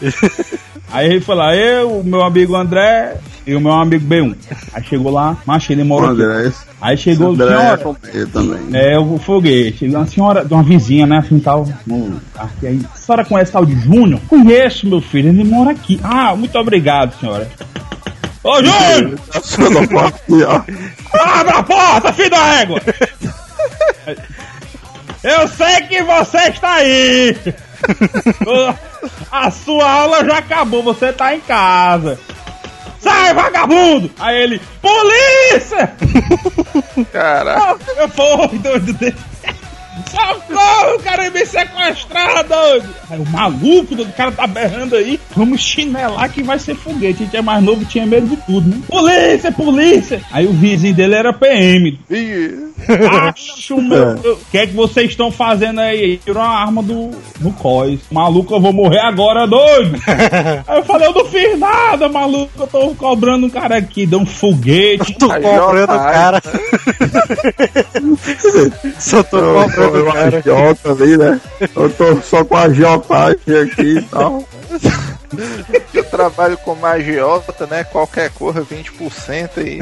Aí ele foi lá, eu, o meu amigo André e o meu amigo B1. Aí chegou lá, macho, ele mora aqui. André, esse Aí chegou, André é senhora, companheiro também. é, o foguete. Uma senhora, de uma vizinha, né, assim, tal. no- Aqui, aí, a senhora conhece tal de Júnior? Conheço, meu filho, ele mora aqui. Ah, muito obrigado, senhora. Ô, Júnior! Ó. Abra a porta, filho da égua! Eu sei que você está aí! A sua aula já acabou, você tá em casa! Sai, vagabundo! Aí ele, polícia! Caraca. Eu fui doido dele. Socorro, o cara me sequestrar, doido! Aí o maluco do cara tá berrando aí. Vamos chinelar que vai ser foguete. A gente é mais novo, tinha medo de tudo, né? Polícia, polícia! Aí o vizinho dele era PM. Ih, Acho meu. O que é que vocês estão fazendo aí? Tirou a arma do, do COIS. Maluco, eu vou morrer agora, doido! Aí [laughs] eu falei, eu não fiz nada, maluco. Eu tô cobrando um cara aqui, deu um foguete. Tô Aí, cobrando o cara. [laughs] Só tô Eu cobrando tô o cara. agiota ali, né? Eu tô só com a agiotagem aqui e tal. [laughs] Eu trabalho como agiota, né? Qualquer coisa, [laughs] 20% aí.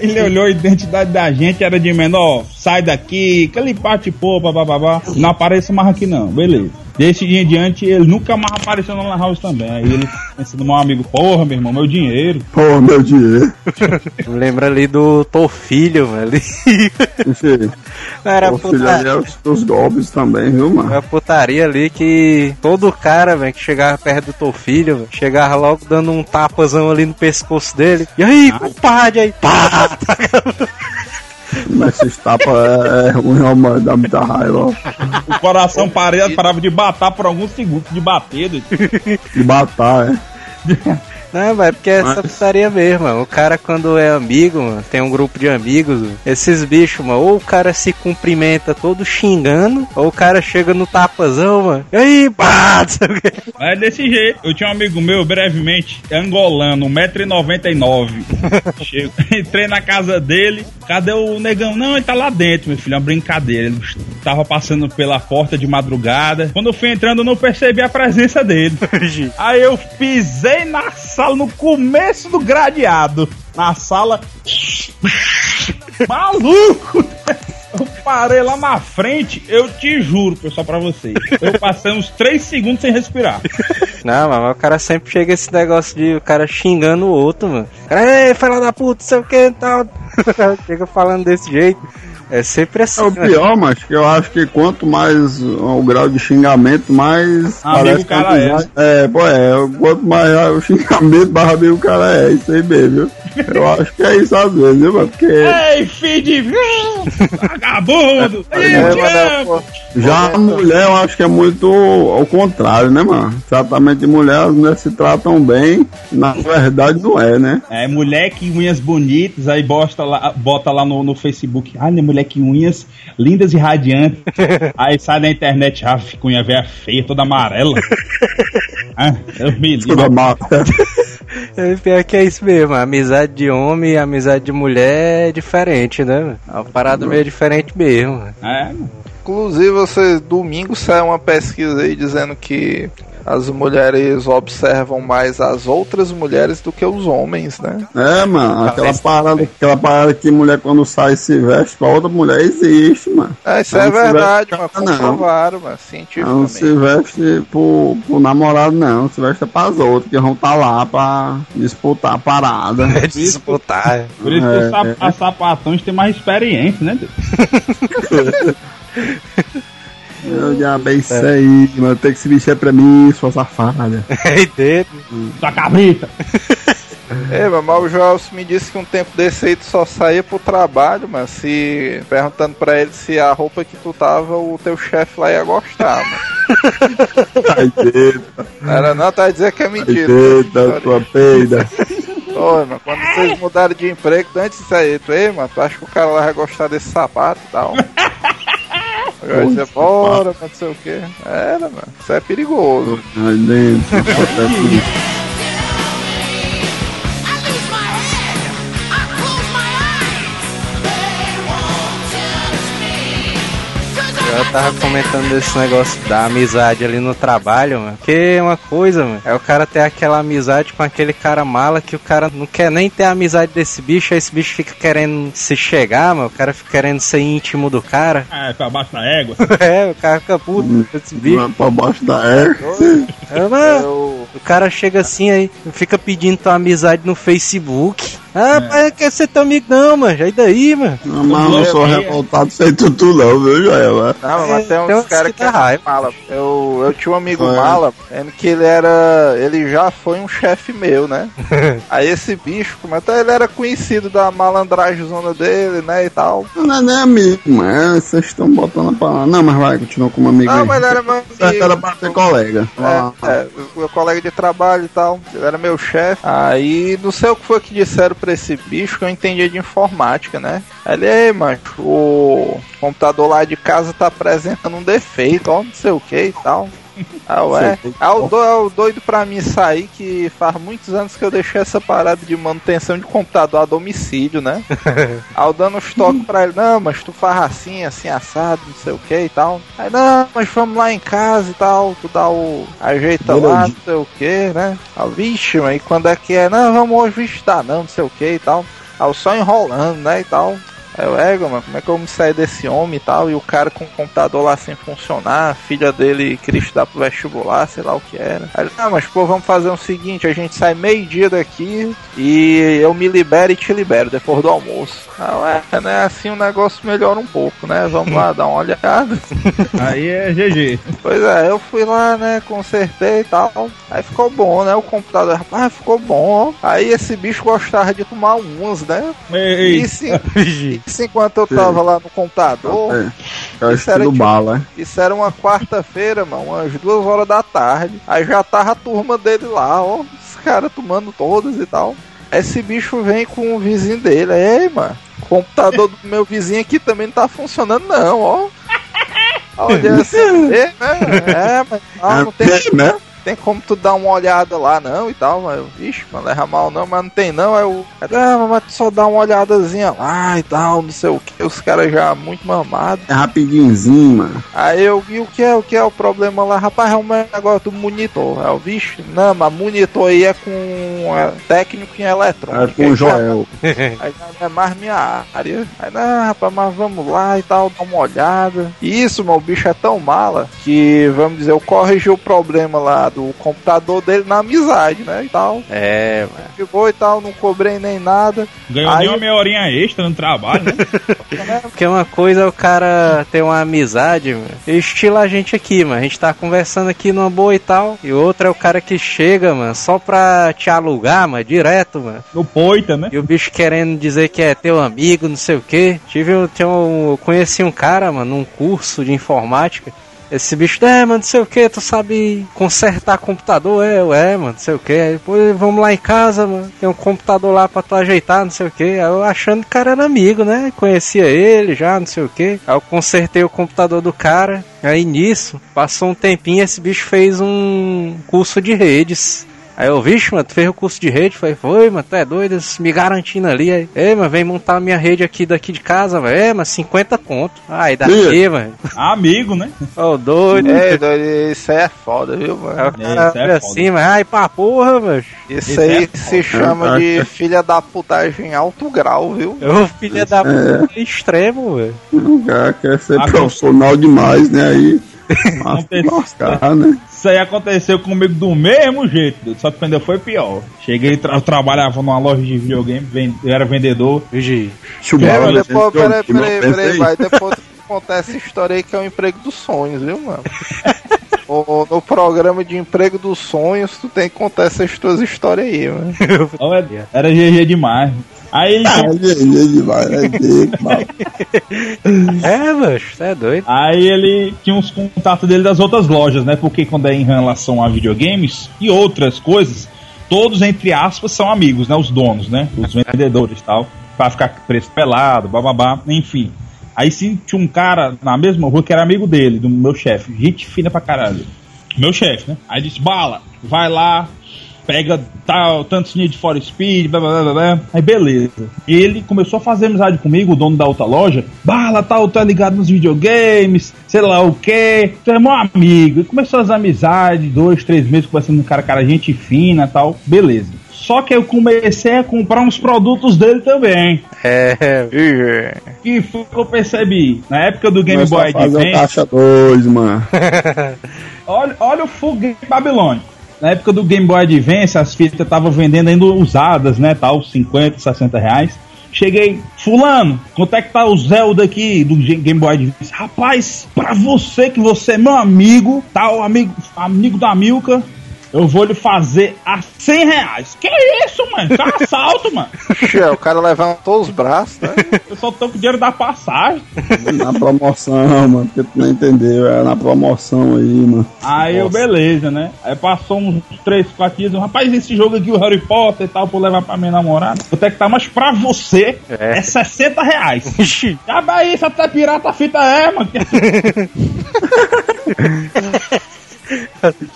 Ele olhou a identidade da gente, era de menor, sai daqui, aquele parte pô, babá, não apareça mais aqui não, beleza. Desse dia em diante, ele nunca mais apareceu no Lan House também. Aí ele pensa no meu amigo, porra, meu irmão, meu dinheiro. Pô, meu dinheiro. [laughs] Lembra ali do. Ali. Enfim, Era filho ali putaria, é os, os golpes também, viu, mano? uma putaria ali que todo cara, velho, que chegava perto do Torfilho, velho, chegava logo dando um tapazão ali no pescoço dele. E aí, compadre, aí, pá! [laughs] Esses tapas é, é ruim, ó, mano, dá muita raiva. O coração parava, parava de batar por alguns segundos, de bater. De matar, é. [laughs] Não, mas é porque é essa putaria mesmo, mano. O cara quando é amigo, mano, tem um grupo de amigos, mano, esses bichos, mano, ou o cara se cumprimenta todo xingando, ou o cara chega no tapazão, mano. E aí, pá! [laughs] não sei o quê. É desse jeito. Eu tinha um amigo meu, brevemente, angolano, 1,99m. [laughs] Chego- Entrei na casa dele. Cadê o negão? Não, ele tá lá dentro, meu filho. É uma brincadeira. Ele tava passando pela porta de madrugada. Quando eu fui entrando, eu não percebi a presença dele. [laughs] Aí eu pisei na sala, no começo do gradeado. Na sala. Maluco! Eu parei lá na frente, eu te juro, pessoal, pra vocês. Eu passei uns 3 segundos sem respirar. Não, mas o cara sempre chega esse negócio de o cara xingando o outro, mano. Ei, fala da puta, sei o que tal. [laughs] chega falando desse jeito. É sempre assim. É o né? pior, mas que eu acho que quanto mais o grau de xingamento, mais. Amigo parece o cara a amizade- é. pô, é. Quanto mais o xingamento, mais amigo o cara é. Isso aí mesmo, viu? Eu acho que é isso às vezes, viu, mano? Porque Ei, filho de. Vagabundo! [laughs] É, né, amo! pô, já a mulher eu acho que é muito ao contrário, né, mano? Tratamento de mulher, as mulheres se tratam bem, na verdade não é, né? É, mulher que unhas bonitas, aí bota lá, bota lá no, no Facebook. Ah, né, mulher que unhas lindas e radiantes. [laughs] aí sai na internet, ah, fica unha velha feia, toda amarela. [laughs] ah, eu me. Toda mata. [laughs] É pior que é isso mesmo. A amizade de homem e a amizade de mulher é diferente, né? É uma parada meio diferente mesmo. É, Inclusive, vocês, domingo saiu uma pesquisa aí dizendo que as mulheres observam mais as outras mulheres do que os homens, né? É, mano, aquela Talvez parada, aquela parada que mulher quando sai se veste pra outra mulher existe, mano. É, isso Não é verdade, não. comprovaram, mano, Não se cientificamente. veste pro, pro namorado, não. Se veste pras outras, que vão estar lá pra disputar a parada. É disputar. por isso que É, os é. as sapatões têm mais experiência, né? [laughs] [laughs] Eu diabo, é isso aí, mano. Tem que se vestir pra mim, sua safada. [laughs] Aí dentro. Sua cabrita! [laughs] É, mas o Joel me disse que um tempo desse aí tu só saía pro trabalho, mas se. perguntando pra ele se a roupa que tu tava, o teu chefe lá ia gostar, mano. Não era não, tá dizendo que é ai, mentira. eita, tua peida. Ô, mano, quando vocês mudaram de emprego, antes disso aí, tu aí, mano, tu acha que o cara lá vai gostar desse sapato e tal? [laughs] Agora bora, mas não sei o que. Era, mano, isso é perigoso. Ai, dentro, [laughs] tava comentando desse negócio da amizade ali no trabalho, mano. Porque é uma coisa, mano, é o cara ter aquela amizade com aquele cara mala que o cara não quer nem ter a amizade desse bicho, aí esse bicho fica querendo se chegar, mano. O cara fica querendo ser íntimo do cara. É, pra baixo da égua. [laughs] É, o cara fica puto esse bicho. Vai pra baixo da air. É, mano, Eu, o cara chega assim aí, fica pedindo tua amizade no Facebook. Ah, mas não quer ser teu amigo não, mano. E daí, mano? Não, mas não sou revoltado sem tudo, não, viu, Joel? Não, É, tem uns caras que que dá é raiva. mala. Eu, eu tinha um amigo É. mala, vendo que ele era. Ele já foi um chefe meu, né? [laughs] Aí esse bicho, como até ele era conhecido da malandragem zona dele, né? E tal. Não é nem amigo, mas vocês estão botando pra. Não, mas vai, continua como amigo. Não, aí. mas ele era meu Certo, era amigo. pra ser colega. É, é, meu colega de trabalho e tal, ele era meu chefe. Aí não sei o que foi que disseram pra esse bicho que eu entendia de informática, né? Ele, macho, o computador lá de casa tá apresentando um defeito, ó, não sei o que e tal. Ah, ué. Ah, o, do, é o doido pra mim sair que faz muitos anos que eu deixei essa parada de manutenção de computador a domicílio, né? [laughs] Aí dando uns toques pra ele, não, mas tu faz assim, assim, assado, não sei o que e tal. Aí, não, mas vamos lá em casa e tal, tu dá o. ajeita lá, não sei o que, né? Aí, vixe, mas quando é que é? Não, vamos hoje visitar, não, não sei o que e tal. Aí eu só enrolando, né, e tal. Eu, ego, mano, como é que eu vou me sair desse homem e tal? E o cara com o computador lá sem funcionar, a filha dele queria estudar pro vestibular, sei lá o que era. Aí ele, ah, mas pô, vamos fazer o seguinte, a gente sai meio-dia daqui e eu me libero e te libero depois do almoço. Ah, ué, né? Assim o negócio melhora um pouco, né? Vamos lá dar uma olhada. [laughs] Aí é GG. Pois é, eu fui lá, né, consertei e tal. Aí ficou bom, né? O computador, rapaz, ficou bom. Aí esse bicho gostava de tomar umas, né? Ei, Isso, [laughs] enquanto eu tava lá no computador. É. Eu acho Isso era tipo- bala, Isso era uma quarta-feira, mano, umas duas horas da tarde. Aí já tava a turma dele lá, ó. Os caras tomando todas e tal. Esse bicho vem com o vizinho dele. Ei, mano, o computador do meu vizinho aqui também não tá funcionando, não, ó. [laughs] Olha assim, é, né? É, mas não, não tem, É, né? Tem como tu dar uma olhada lá não e tal, mas vixe, mano, leva mal não, mas não tem não, aí eu, ah, mas tu só dá uma olhadazinha lá e tal, não sei o que, os caras já muito mamados. É rapidinho, mano. Aí eu vi o que é, o que é o problema lá, rapaz, é um negócio do monitor. Aí eu, vixe, não, mas monitor aí é com é, técnico em É eletrônica. com [laughs] Aí o já- Joel. Aí já não é mais minha área. Aí, não, rapaz, mas vamos lá e tal, dar uma olhada. E isso, meu, o bicho é tão mala que, vamos dizer, eu corrigi o problema lá do computador dele na amizade, né? E tal. É, mano. De boa e tal, não cobrei nem nada. Ganhou Aí- nem uma meia horinha extra no trabalho, né? [laughs] Porque uma coisa é o cara ter uma amizade, mano. Estilo a gente aqui, mano. A gente tá conversando aqui numa boa e tal. E outra é o cara que chega, mano, só pra te alugar, mano, direto, mano. No poita, né? E o bicho querendo dizer que é teu amigo, não sei o que. Tive, um- um, eu conheci um cara, mano, num curso de informática. Esse bicho, é, mano, não sei o que, tu sabe consertar computador? É, é, mano, não sei o que. Aí, pô, vamos lá em casa, mano, tem um computador lá pra tu ajeitar, não sei o que. Aí eu achando que o cara era amigo, né? Conhecia ele já, não sei o que. Aí eu consertei o computador do cara. Aí nisso, passou um tempinho, esse bicho fez um curso de redes. Aí eu, vixe, mano, tu fez o curso de rede? Falei, foi, mano, tu é doido, me garantindo ali. Aí, ei, mano, vem montar a minha rede aqui daqui de casa, velho. É, mas 50 conto. Aí daqui, mano. Amigo, né? Ô, doido. É, doido, isso aí é foda, viu, mano? Aí o isso cara é assim, mas ai, pra porra, mano. Isso Esse aí é se chama de filha da putagem em alto grau, viu? Ô, filha da puta extremo, velho. O cara quer ser Ah, profissional demais, né? Aí. Lascar, né? Isso aí aconteceu comigo do mesmo jeito, só que ainda foi pior. Cheguei, tra eu trabalhava numa loja de videogame, ven- eu era vendedor. Vigi. Pera, depois, peraí, peraí, peraí, aí. vai. Depois [laughs] contar essa história aí que é o emprego dos sonhos, viu, mano? [laughs] O- no programa de emprego dos sonhos, tu tem que contar essas tuas histórias aí, mano. Então, era- Era GG demais. Aí mal. É, mano, tu é doido. Aí ele tinha uns contatos dele das outras lojas, né? Porque quando é em relação a videogames e outras coisas, todos, entre aspas, são amigos, né? Os donos, né? Os vendedores e tal. Pra ficar preço pelado, bababá, enfim. Aí sim tinha um cara na mesma rua que era amigo dele, do meu chefe. Gente fina pra caralho. Meu chefe, né? Aí disse, bala, vai lá, pega tal, tantos de for speed, blá, blá, blá, blá, blá. Aí beleza. Ele começou a fazer amizade comigo, o dono da outra loja. Bala, tal, tá ligado nos videogames, sei lá o que. Tu é meu amigo. E começou as amizades, dois, três meses, conversando com um cara, cara, gente fina tal. Beleza. Só que eu comecei a comprar uns produtos dele também. É, [laughs] Que foi que eu percebi. Na época do Game Boy o Advance. caixa 2, mano. [laughs] Olha, olha o foguete babilônico. Na época do Game Boy Advance, as fitas estavam vendendo ainda usadas, né? Tal, 50, 60 reais. Cheguei, fulano, quanto é que tá o Zelda aqui do Game Boy Advance? Rapaz, pra você que você é meu amigo, tal, amigo, amigo da Milka, eu vou lhe fazer a 100 reais. Que isso, mano? Que [laughs] assalto, mano. O cara levantou os braços, né? Eu só tô com o dinheiro da passagem. Na promoção, mano. Porque tu não entendeu. Era na promoção aí, mano. Aí eu, beleza, né? Aí passou uns 3, 4 dias. eu, Rapaz, esse jogo aqui, o Harry Potter e tal, pra eu levar pra minha namorada. Vou ter que tá, mas pra você é, É. 60 reais. Vai isso, até pirata a fita é, mano. [laughs]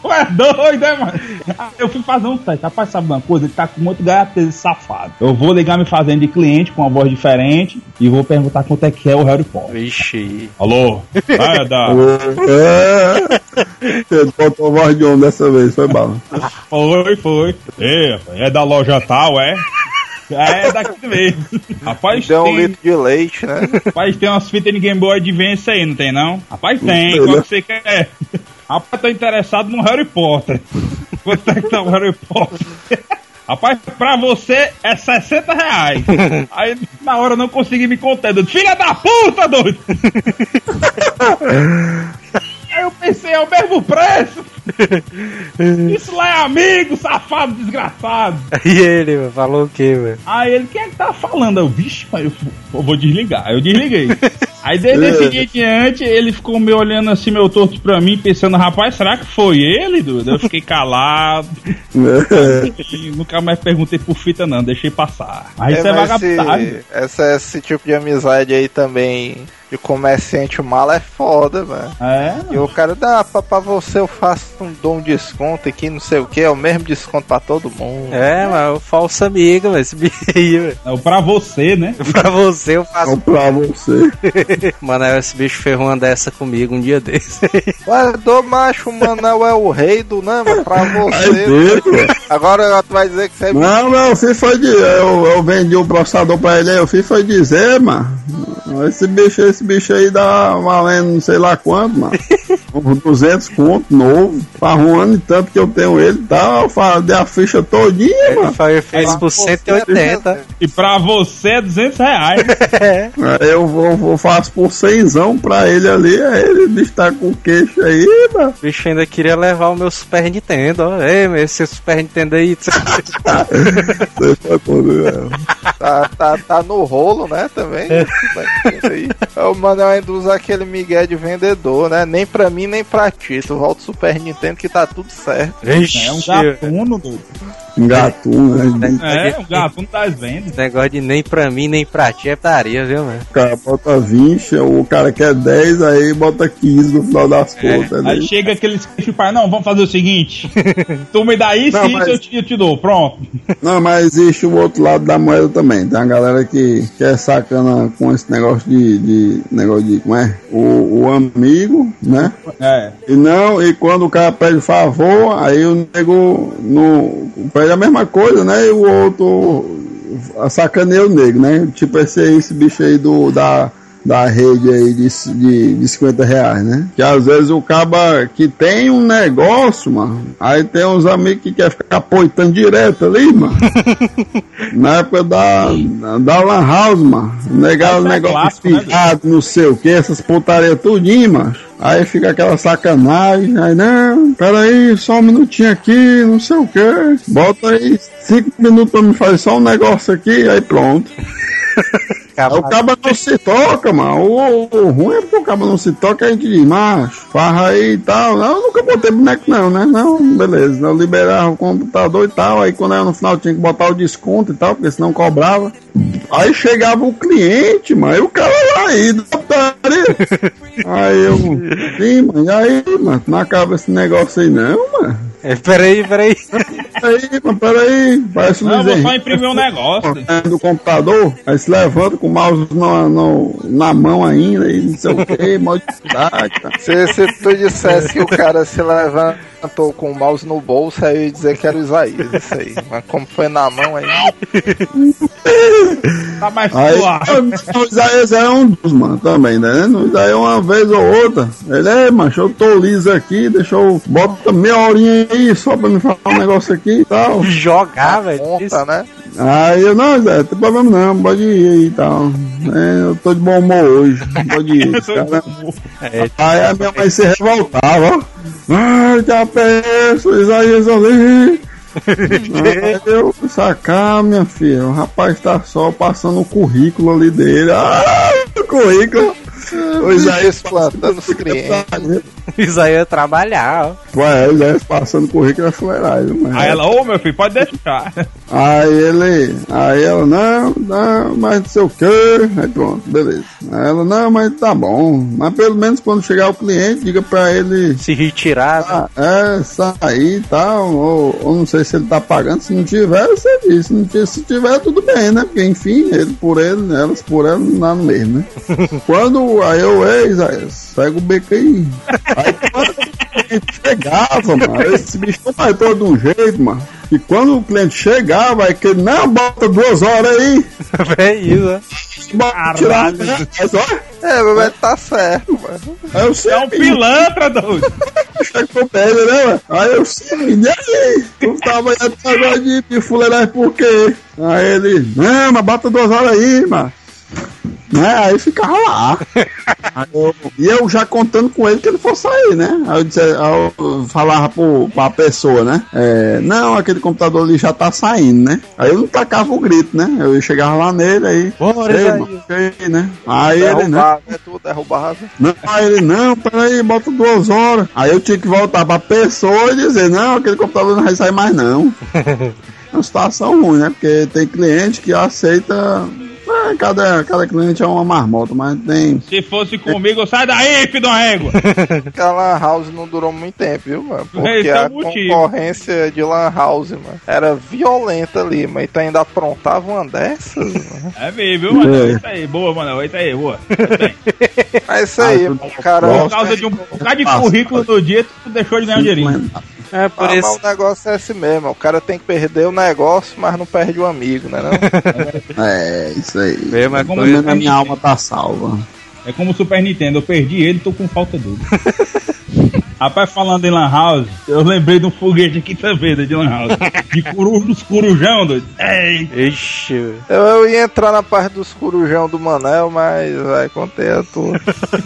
Tu é doido, é, mano? Aí Eu fui fazer um teste. Rapaz, sabe uma coisa? Ele tá com muito esse safado. Eu vou ligar me fazendo de cliente com uma voz diferente e vou perguntar quanto é que é o Harry Potter. Vixe. Alô? [laughs] É, da... É. Você botou voz de homem dessa vez, foi bala. Foi, foi. É, é da loja tal, é? É daqui mesmo. Rapaz, Deu um tem, litro de leite, né? rapaz, tem umas fitas de Game Boy Advance aí, não tem não? Rapaz, tem. Qual que você quer? Rapaz, tô interessado no Harry Potter. [laughs] Quanto é que tá o Harry Potter? [laughs] Rapaz, pra você é 60 reais. [laughs] Aí na hora eu não consegui me conter. Filha da puta, doido! Aí eu pensei, é o mesmo preço! Isso lá é amigo, safado, desgraçado! E ele, falou o quê, velho? Aí ele, quem é que tá falando? Eu, vixe, mas eu, eu vou desligar. Aí eu desliguei. Aí desde esse dia em diante, ele ficou me olhando assim, meu torto pra mim, pensando, rapaz, será que foi ele, Duda? Eu fiquei calado. [laughs] nunca mais perguntei por fita, não, deixei passar. Aí é mas vagabundagem. esse, essa, esse tipo de amizade aí também de comerciante mala é foda, mano. É, E o cara dá pra, pra você eu faço um, dou um desconto aqui, não sei o que, é o mesmo desconto pra todo mundo. É, mas o falso amigo, velho, esse bicho aí, velho. é pra você, né? [laughs] Pra você eu faço. Não pra você. [laughs] Mano, esse bicho fez uma dessa comigo um dia desse. [laughs] Ué, do macho, o Manel é o rei do não, mas pra você. dentro. Agora tu vai dizer que você é Não, não, eu fui foi de. Eu, eu vendi o processador pra ele aí, eu fui foi dizer, mano. Esse bicho, esse bicho aí dá valendo não sei lá quanto, mano. [laughs] Uns 200 conto novo. Faz um ano e tanto que eu tenho ele e tal. Eu fa- dei a ficha todinha, Ele mano. fa- fez por 180. E pra você é 200 reais. Aí eu vou, vou faço por 100 pra ele ali. Aí ele bicho tá com o queixo aí, mano. O bicho ainda queria levar o meu Super Nintendo, ó. Ei, meu, esse Super Nintendo aí. Você foi tudo, velho. Tá, tá, tá no rolo, né, também. É, O Manel ainda usa aquele migué de vendedor, né? Nem pra mim, nem pra ti. Tu volta o Super Nintendo que tá tudo certo. Vixe, É um gatuno, doido. Um gatuno, né? É, um gatuno das vendas. Esse negócio de nem pra mim, nem pra ti é putaria, viu, mano? O cara bota 20, o cara quer 10, aí bota 15 no final das contas. Aí né? chega aqueles pai, não, vamos fazer o seguinte. tu me dá isso Não, e isso mas- eu te, eu te dou. Pronto. Não, mas existe o outro lado da moeda também. Tem a galera que, que é sacana com esse negócio de, de negócio de, como é? O, o amigo, né? É. E não, e quando o cara pede favor, aí o nego no, pede a mesma coisa, né? E o outro sacaneia o nego, né? Tipo esse, esse bicho aí do, da, da rede aí de, de, de 50 reais, né? Que às vezes o caba que tem um negócio, mano, aí tem uns amigos que quer ficar apoitando direto ali, mano. [laughs] Na época da, da Lan House, mano. Negar o Isso é negócio clássico, né, não sei o que, essas putaria tudinho, mano. Aí fica aquela sacanagem, aí não, peraí, só um minutinho aqui, não sei o que. Bota aí cinco minutos pra me fazer só um negócio aqui, aí pronto. [laughs] Aí o cabo não se toca, mano. O, o ruim é porque o cabo não se toca, a gente diz, macho, farra aí e tal. Não, eu nunca botei boneco não, né? Não, beleza. Eu liberava o computador e tal. Aí quando era no final tinha que botar o desconto e tal, porque senão cobrava. Aí chegava o cliente, mano, e o cara lá aí. [laughs] Aí eu, sim, mano, e aí, mano, não acaba esse negócio aí não, mano. É, peraí, peraí. Peraí, mano, peraí, parece Não, Luiz vou só imprimir um negócio. do computador, aí se levanta com o mouse na, no- na mão ainda, e não sei o que, modificar, cara. Se, se tu dissesse que o cara se levantou com o mouse no bolso, aí eu ia dizer que era o Isaías, isso aí. Mas como foi na mão aí. Tá mais Aí, suave. o Isaías é um dos, mano, também, né? O Isaías uma vez ou outra, ele é, macho, eu tô liso aqui, deixa eu, bota meia horinha aí só pra me falar um negócio aqui e tal. [laughs] Jogar, velho. Conta, né? Aí eu, não, Zé, não tem problema não, pode ir aí e tal. É, eu tô de bom humor hoje, pode ir. [laughs] Cara, É, Aí a minha mãe se revoltava, ó. Ai, já penso, Isaías ali. Aí eu sacar, minha filha, o rapaz tá só passando o currículo ali dele. Ah, o currículo. O Isaías Explantando os [laughs] clientes. [laughs] Isso aí é trabalhar, ó. Ué, ele é passando currículo é fuleiragem, mas. Aí ela, ô meu filho, pode deixar. [laughs] Aí ele, aí ela, não, não, mas não sei o que, aí pronto, beleza. Aí ela, não, mas tá bom, mas pelo menos quando chegar o cliente, diga pra ele Se retirar, né? ah, é, sair e tal, ou, ou não sei se ele tá pagando, se não tiver, você diz, se, não tiver, se tiver, tudo bem, né? Porque enfim, ele por ele, elas por ela, não dá no mesmo, né? [laughs] quando, aí eu, ei, Isaías, segue o beco aí. Aí quando o cliente chegava, mano, esse bicho todo de um jeito, mano. E quando o cliente chegava, aí que ele, não, bota duas horas aí, [laughs] É isso, ó. bota tirar, né? Mas, ó, É, mas tá certo, mano. aí eu sei, É um pilantra, doido. chegou pra ele, né, mano? Aí eu, sim, e aí? Tu tava agora de, de fuleirar por quê? Aí ele, não, mas bota duas horas aí, mano. Né? Aí ficava lá. [laughs] Aí eu- e eu já contando com ele que ele fosse sair, né? Aí eu, disse, aí eu falava pro, pra pessoa, né? É, não, aquele computador ali já tá saindo, né? Aí eu não tacava o grito, né? Eu chegava lá nele, aí. Bora, "Ei, Isaías." mano, ei, né? Aí ele, né? Né? Tu derrubava. Não, aí ele, não, peraí, bota duas horas. Aí eu tinha que voltar pra pessoa e dizer, não, aquele computador não vai sair mais não. [laughs] É uma situação ruim, né? Porque tem cliente que aceita. É, cada, cada cliente é uma marmota, mas tem. Se fosse comigo, sai daí, filho da régua. Aquela lan house não durou muito tempo, viu, mano? Porque Esse é o a motivo. concorrência de lan house, mano, era violenta ali, mas tu ainda aprontava uma dessas, mano. É mesmo, viu, mano? É. É isso aí, boa, mano. É isso aí, boa. É isso aí, Ah, mano. cara. Por causa de um bocado de currículo no dia, tu deixou de ganhar um dinheirinho. É por Ah, mas isso. o negócio é esse mesmo. O cara tem que perder o negócio, mas não perde o amigo, né? Não? [laughs] É, isso aí. Mesma Como Pelo menos a minha alma tá salva. É como o Super Nintendo, eu perdi ele, tô com falta dele. [laughs] Rapaz, falando em Lan House, eu lembrei de um foguete aqui também, da de Lan House. De curu, dos corujão, doido. Ei, Ixi, Eu, eu ia entrar na parte dos corujão do Manel, mas vai contei a tua.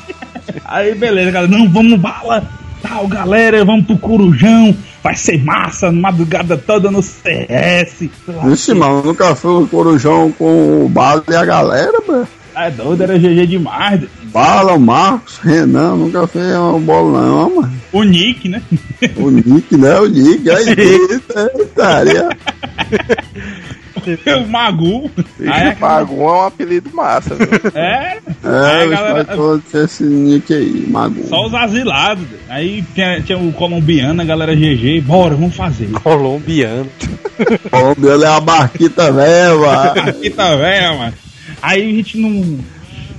[laughs] Aí, beleza, galera. Não, vamos bala. Tal, galera, vamos pro Corujão. Vai ser massa, madrugada toda no CS. Vixe, mano, nunca fui o corujão com o Bala e a galera, mano. É doido, era GG demais. Bala, o Marcos, Renan, nunca fez um bolão, mano. O Nick, né? O Nick, né? O Nick, aí, eita, estaria. [laughs] o Magu. Aí, Mago é um apelido massa, viu? [laughs] é, É, Aí, o galera- galera... esse Nick aí, Mago. só os asilados. Aí tinha, tinha o colombiano, a galera GG. Bora, vamos fazer. colombiano. [laughs] O meu é a barquita velha, Aqui tá velho, mano. Aí a gente no,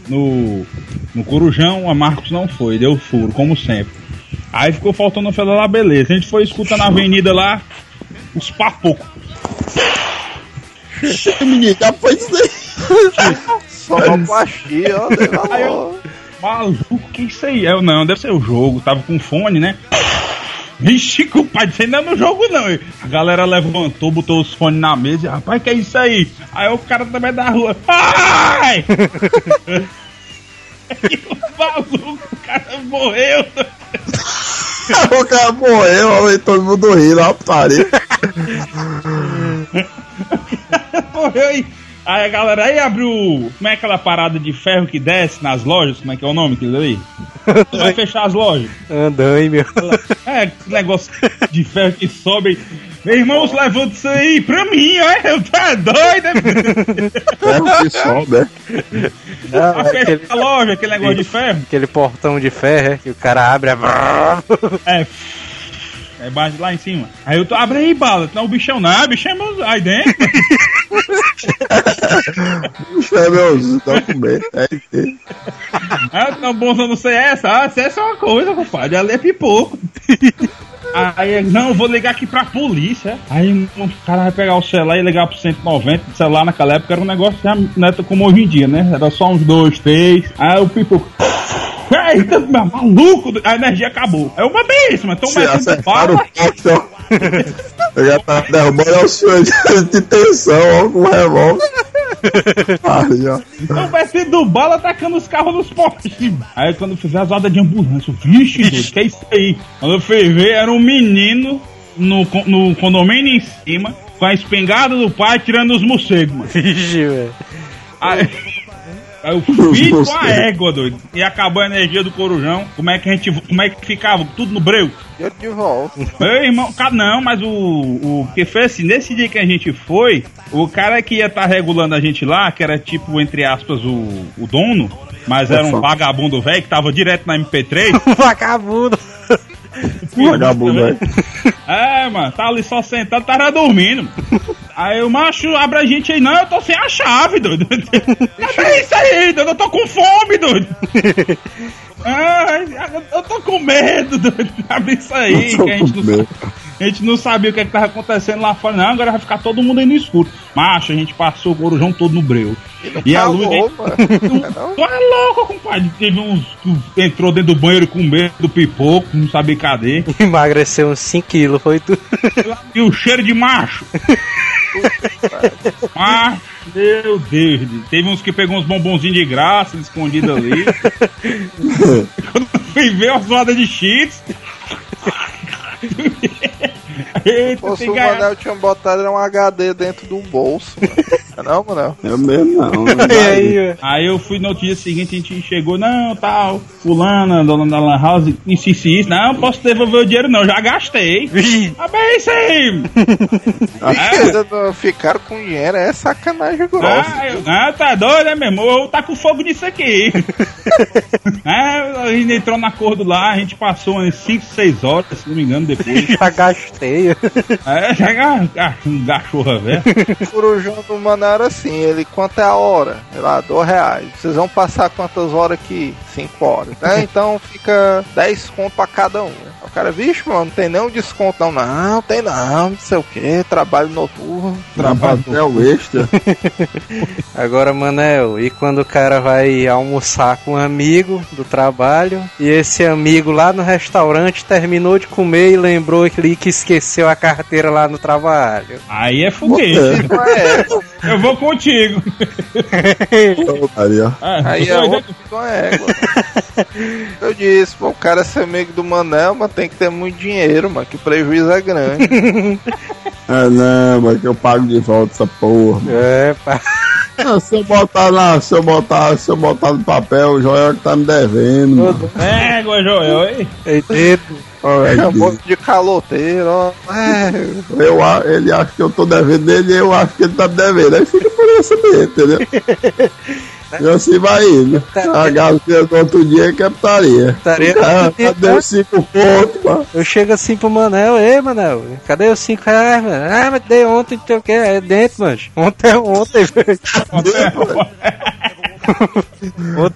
no, no Corujão, a Marcos não foi, deu furo, como sempre. Aí ficou faltando o Fela lá, beleza. A gente foi escutando na avenida lá, os papocos. [laughs] menino, já foi isso aí. Sonoplastia, ó, dei valor. Aí eu- Maluco, que isso aí? Eu não, deve ser o jogo. Tava com fone, né? Vixe, compadre, isso ainda não é no jogo não. A galera levantou, botou os fones na mesa e, rapaz, que é isso aí? Aí o cara também da rua, ai! [laughs] E o maluco, o cara morreu. [laughs] o cara morreu, aí todo mundo rindo, ó, putaria. [laughs] morreu e... Aí a galera aí abriu. Como é aquela parada de ferro que desce nas lojas? Como é que é o nome aquilo ali? [laughs] Vai fechar as lojas. Andai, meu. É, negócio de ferro que sobe. Meu irmão, levanta isso aí pra mim, ó. Eu tá doido. É o que sobe, é. Não, Pra é fechar aquele, a loja, aquele negócio de ferro. aquele portão de ferro é, que o cara abre. É... É. É baixo lá em cima. Aí eu tô, abre aí, bala. Não, o bichão não, o bichão é meu. Aí dentro. Puxa, [laughs] é meu documento. É isso. Ah, tá bom, eu não sei essa. Ah, essa é uma coisa, compadre. Ali é pipoco. [laughs] Aí, não, vou ligar aqui pra polícia. Aí o cara vai pegar o celular e ligar pro 190. O celular naquela época era um negócio era como hoje em dia, né? Era só uns dois, três. Aí o pipoco. Eita, maluco! A energia acabou. Aí eu mandei isso, mas tão Se metendo bala. [laughs] Eu já tá derrubando é o senhor de, de tensão, ó, com o revólver. Aí, ó. Então vai ser do bala atacando os carros nos postes. Aí quando fizer as rodas de ambulância, eu, vixe, doido, que é isso aí? Quando eu fui ver, era um menino no, no condomínio em cima, com a espingarda do pai tirando os morcegos, mano. Vixe, velho. Aí, Eu fui com a égua, doido. E acabou a energia do corujão. Como é que a gente. Como é que ficava? Tudo no breu. Eu de volta. Meu irmão, cara, não, mas o. o que foi assim, nesse dia que a gente foi, o cara que ia estar regulando a gente lá, que era tipo, entre aspas, o, o dono, mas era um Ufa. vagabundo velho que tava direto na MP3. [laughs] Vagabundo. Vagabundo, velho. É, mano, tá ali só sentado, tava dormindo. Aí o macho abre a gente aí, não, eu tô sem a chave, doido. [laughs] Cadê isso aí, doido? Eu tô com fome, doido. [laughs] Ai, eu tô com medo, doido. Abre isso aí, que a gente não sabe. A gente não sabia o que, é que tava acontecendo lá fora, não. Agora vai ficar todo mundo aí no escuro. Macho, a gente passou o corujão todo no breu. E a luz. [laughs] Tu, é louco, compadre. Teve uns que entrou dentro do banheiro com medo do pipoco, não sabia cadê. [laughs] Emagreceu uns 5kg, foi tudo. E o cheiro de macho. macho, meu Deus. Teve uns que pegou uns bombonzinhos de graça escondidos ali. [laughs] Quando fui ver uma zoada de cheats. [laughs] Eita, Pô, se o. Manel tinha botado um HD dentro do bolso. Mano. Não, Manel? Eu mesmo não. não [laughs] E aí? Aí eu fui no dia seguinte, a gente chegou, não, tal, fulana, dona da Lan House, isso, isso. Não, posso devolver o dinheiro não, já gastei. Ih, Ah, bem, não ficaram com dinheiro, é sacanagem grossa. Ah, eu, ah, tá doido, é mesmo? Eu tá com fogo nisso aqui. ah, [laughs] a gente entrou na acordo lá, a gente passou umas 5, 6 horas, se não me engano, depois. já gastei. [laughs] É, chega um cachorra, velho. O corujão do era assim, ele, quanto é a hora? Sei lá, dois reais. Vocês vão passar quantas horas aqui? Cinco horas. Né? Então fica 10 conto pra cada um. O cara, vixe, mano, não tem nenhum desconto não. Não, tem não, não sei o que, trabalho noturno. Dá pra até o extra. [laughs] Agora, Manel, e quando o cara vai almoçar com um amigo do trabalho e esse amigo lá no restaurante terminou de comer e lembrou que, que esqueceu a carteira lá no trabalho? Aí é foguete. É, Eu vou contigo. Maria. Ah, aí é outro que não é égua. Eu disse, pô, o cara ser amigo do Manel, mas tem que ter muito dinheiro, mano, que o prejuízo é grande. [laughs] É, não, mas que eu pago de volta essa porra. mano. É, pá. Ah, se eu botar lá, se eu botar, se eu botar no papel, o Joel que tá me devendo, mano. Égua, Joel, hein? Ei, Olha É um de caloteiro, ó. É, Eu, a- ele acha que eu tô devendo ele e eu acho que ele tá me devendo. Aí fica por isso mesmo, entendeu? [laughs] E assim vai indo. A gasolina do outro dia é captaria. Putaria O cara do outro dia, deu né? cinco pontos, mano. Eu chego assim pro Manel, ei, Manel, cadê os 5 reais, mano? Ah, mas dei ontem, não sei o que, é dentro, mano. Ontem é ontem, [laughs] velho.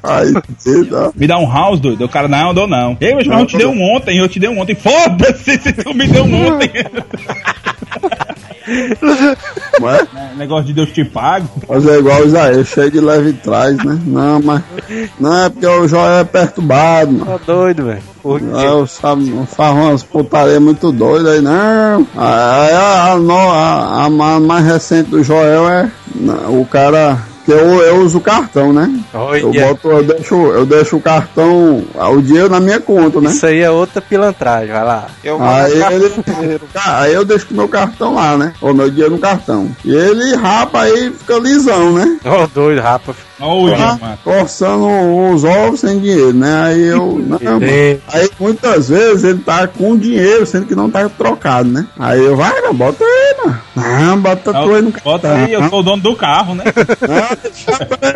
Tá. Me dá um house, doido. O cara, não, dou não. Ei, mas eu te dei um ontem, eu te dei um ontem. Foda-se se tu me deu um ontem. É? É, Negócio de Deus te pago. Mas é igual o Isaías, cheio de leve trás, né? Não, mas. Não é porque o Joel é perturbado, mano. Tá doido, velho. Por quê? Aí eu sabe, faz umas putarias muito doidas aí, não. Aí a, a, a- a ma- mais recente do Joel é não, o cara. Que eu, eu uso o cartão, né? Eu Olha, boto, eu deixo, eu deixo o cartão, o dinheiro na minha conta, né? isso aí é outra pilantragem, vai lá. eu Aí ele, aí eu deixo o meu cartão lá, né? Ou meu dinheiro no cartão. E ele rapa aí fica lisão, né? Ó, doido, rapa. Olha, mano. Coçando os ovos sem dinheiro, né? Aí eu. Não. [laughs] Aí muitas vezes ele tá com dinheiro, sendo que não tá trocado, né? Aí eu, vai, bota aí. Não, bota tu aí no Bota aí, eu sou o dono do carro, né?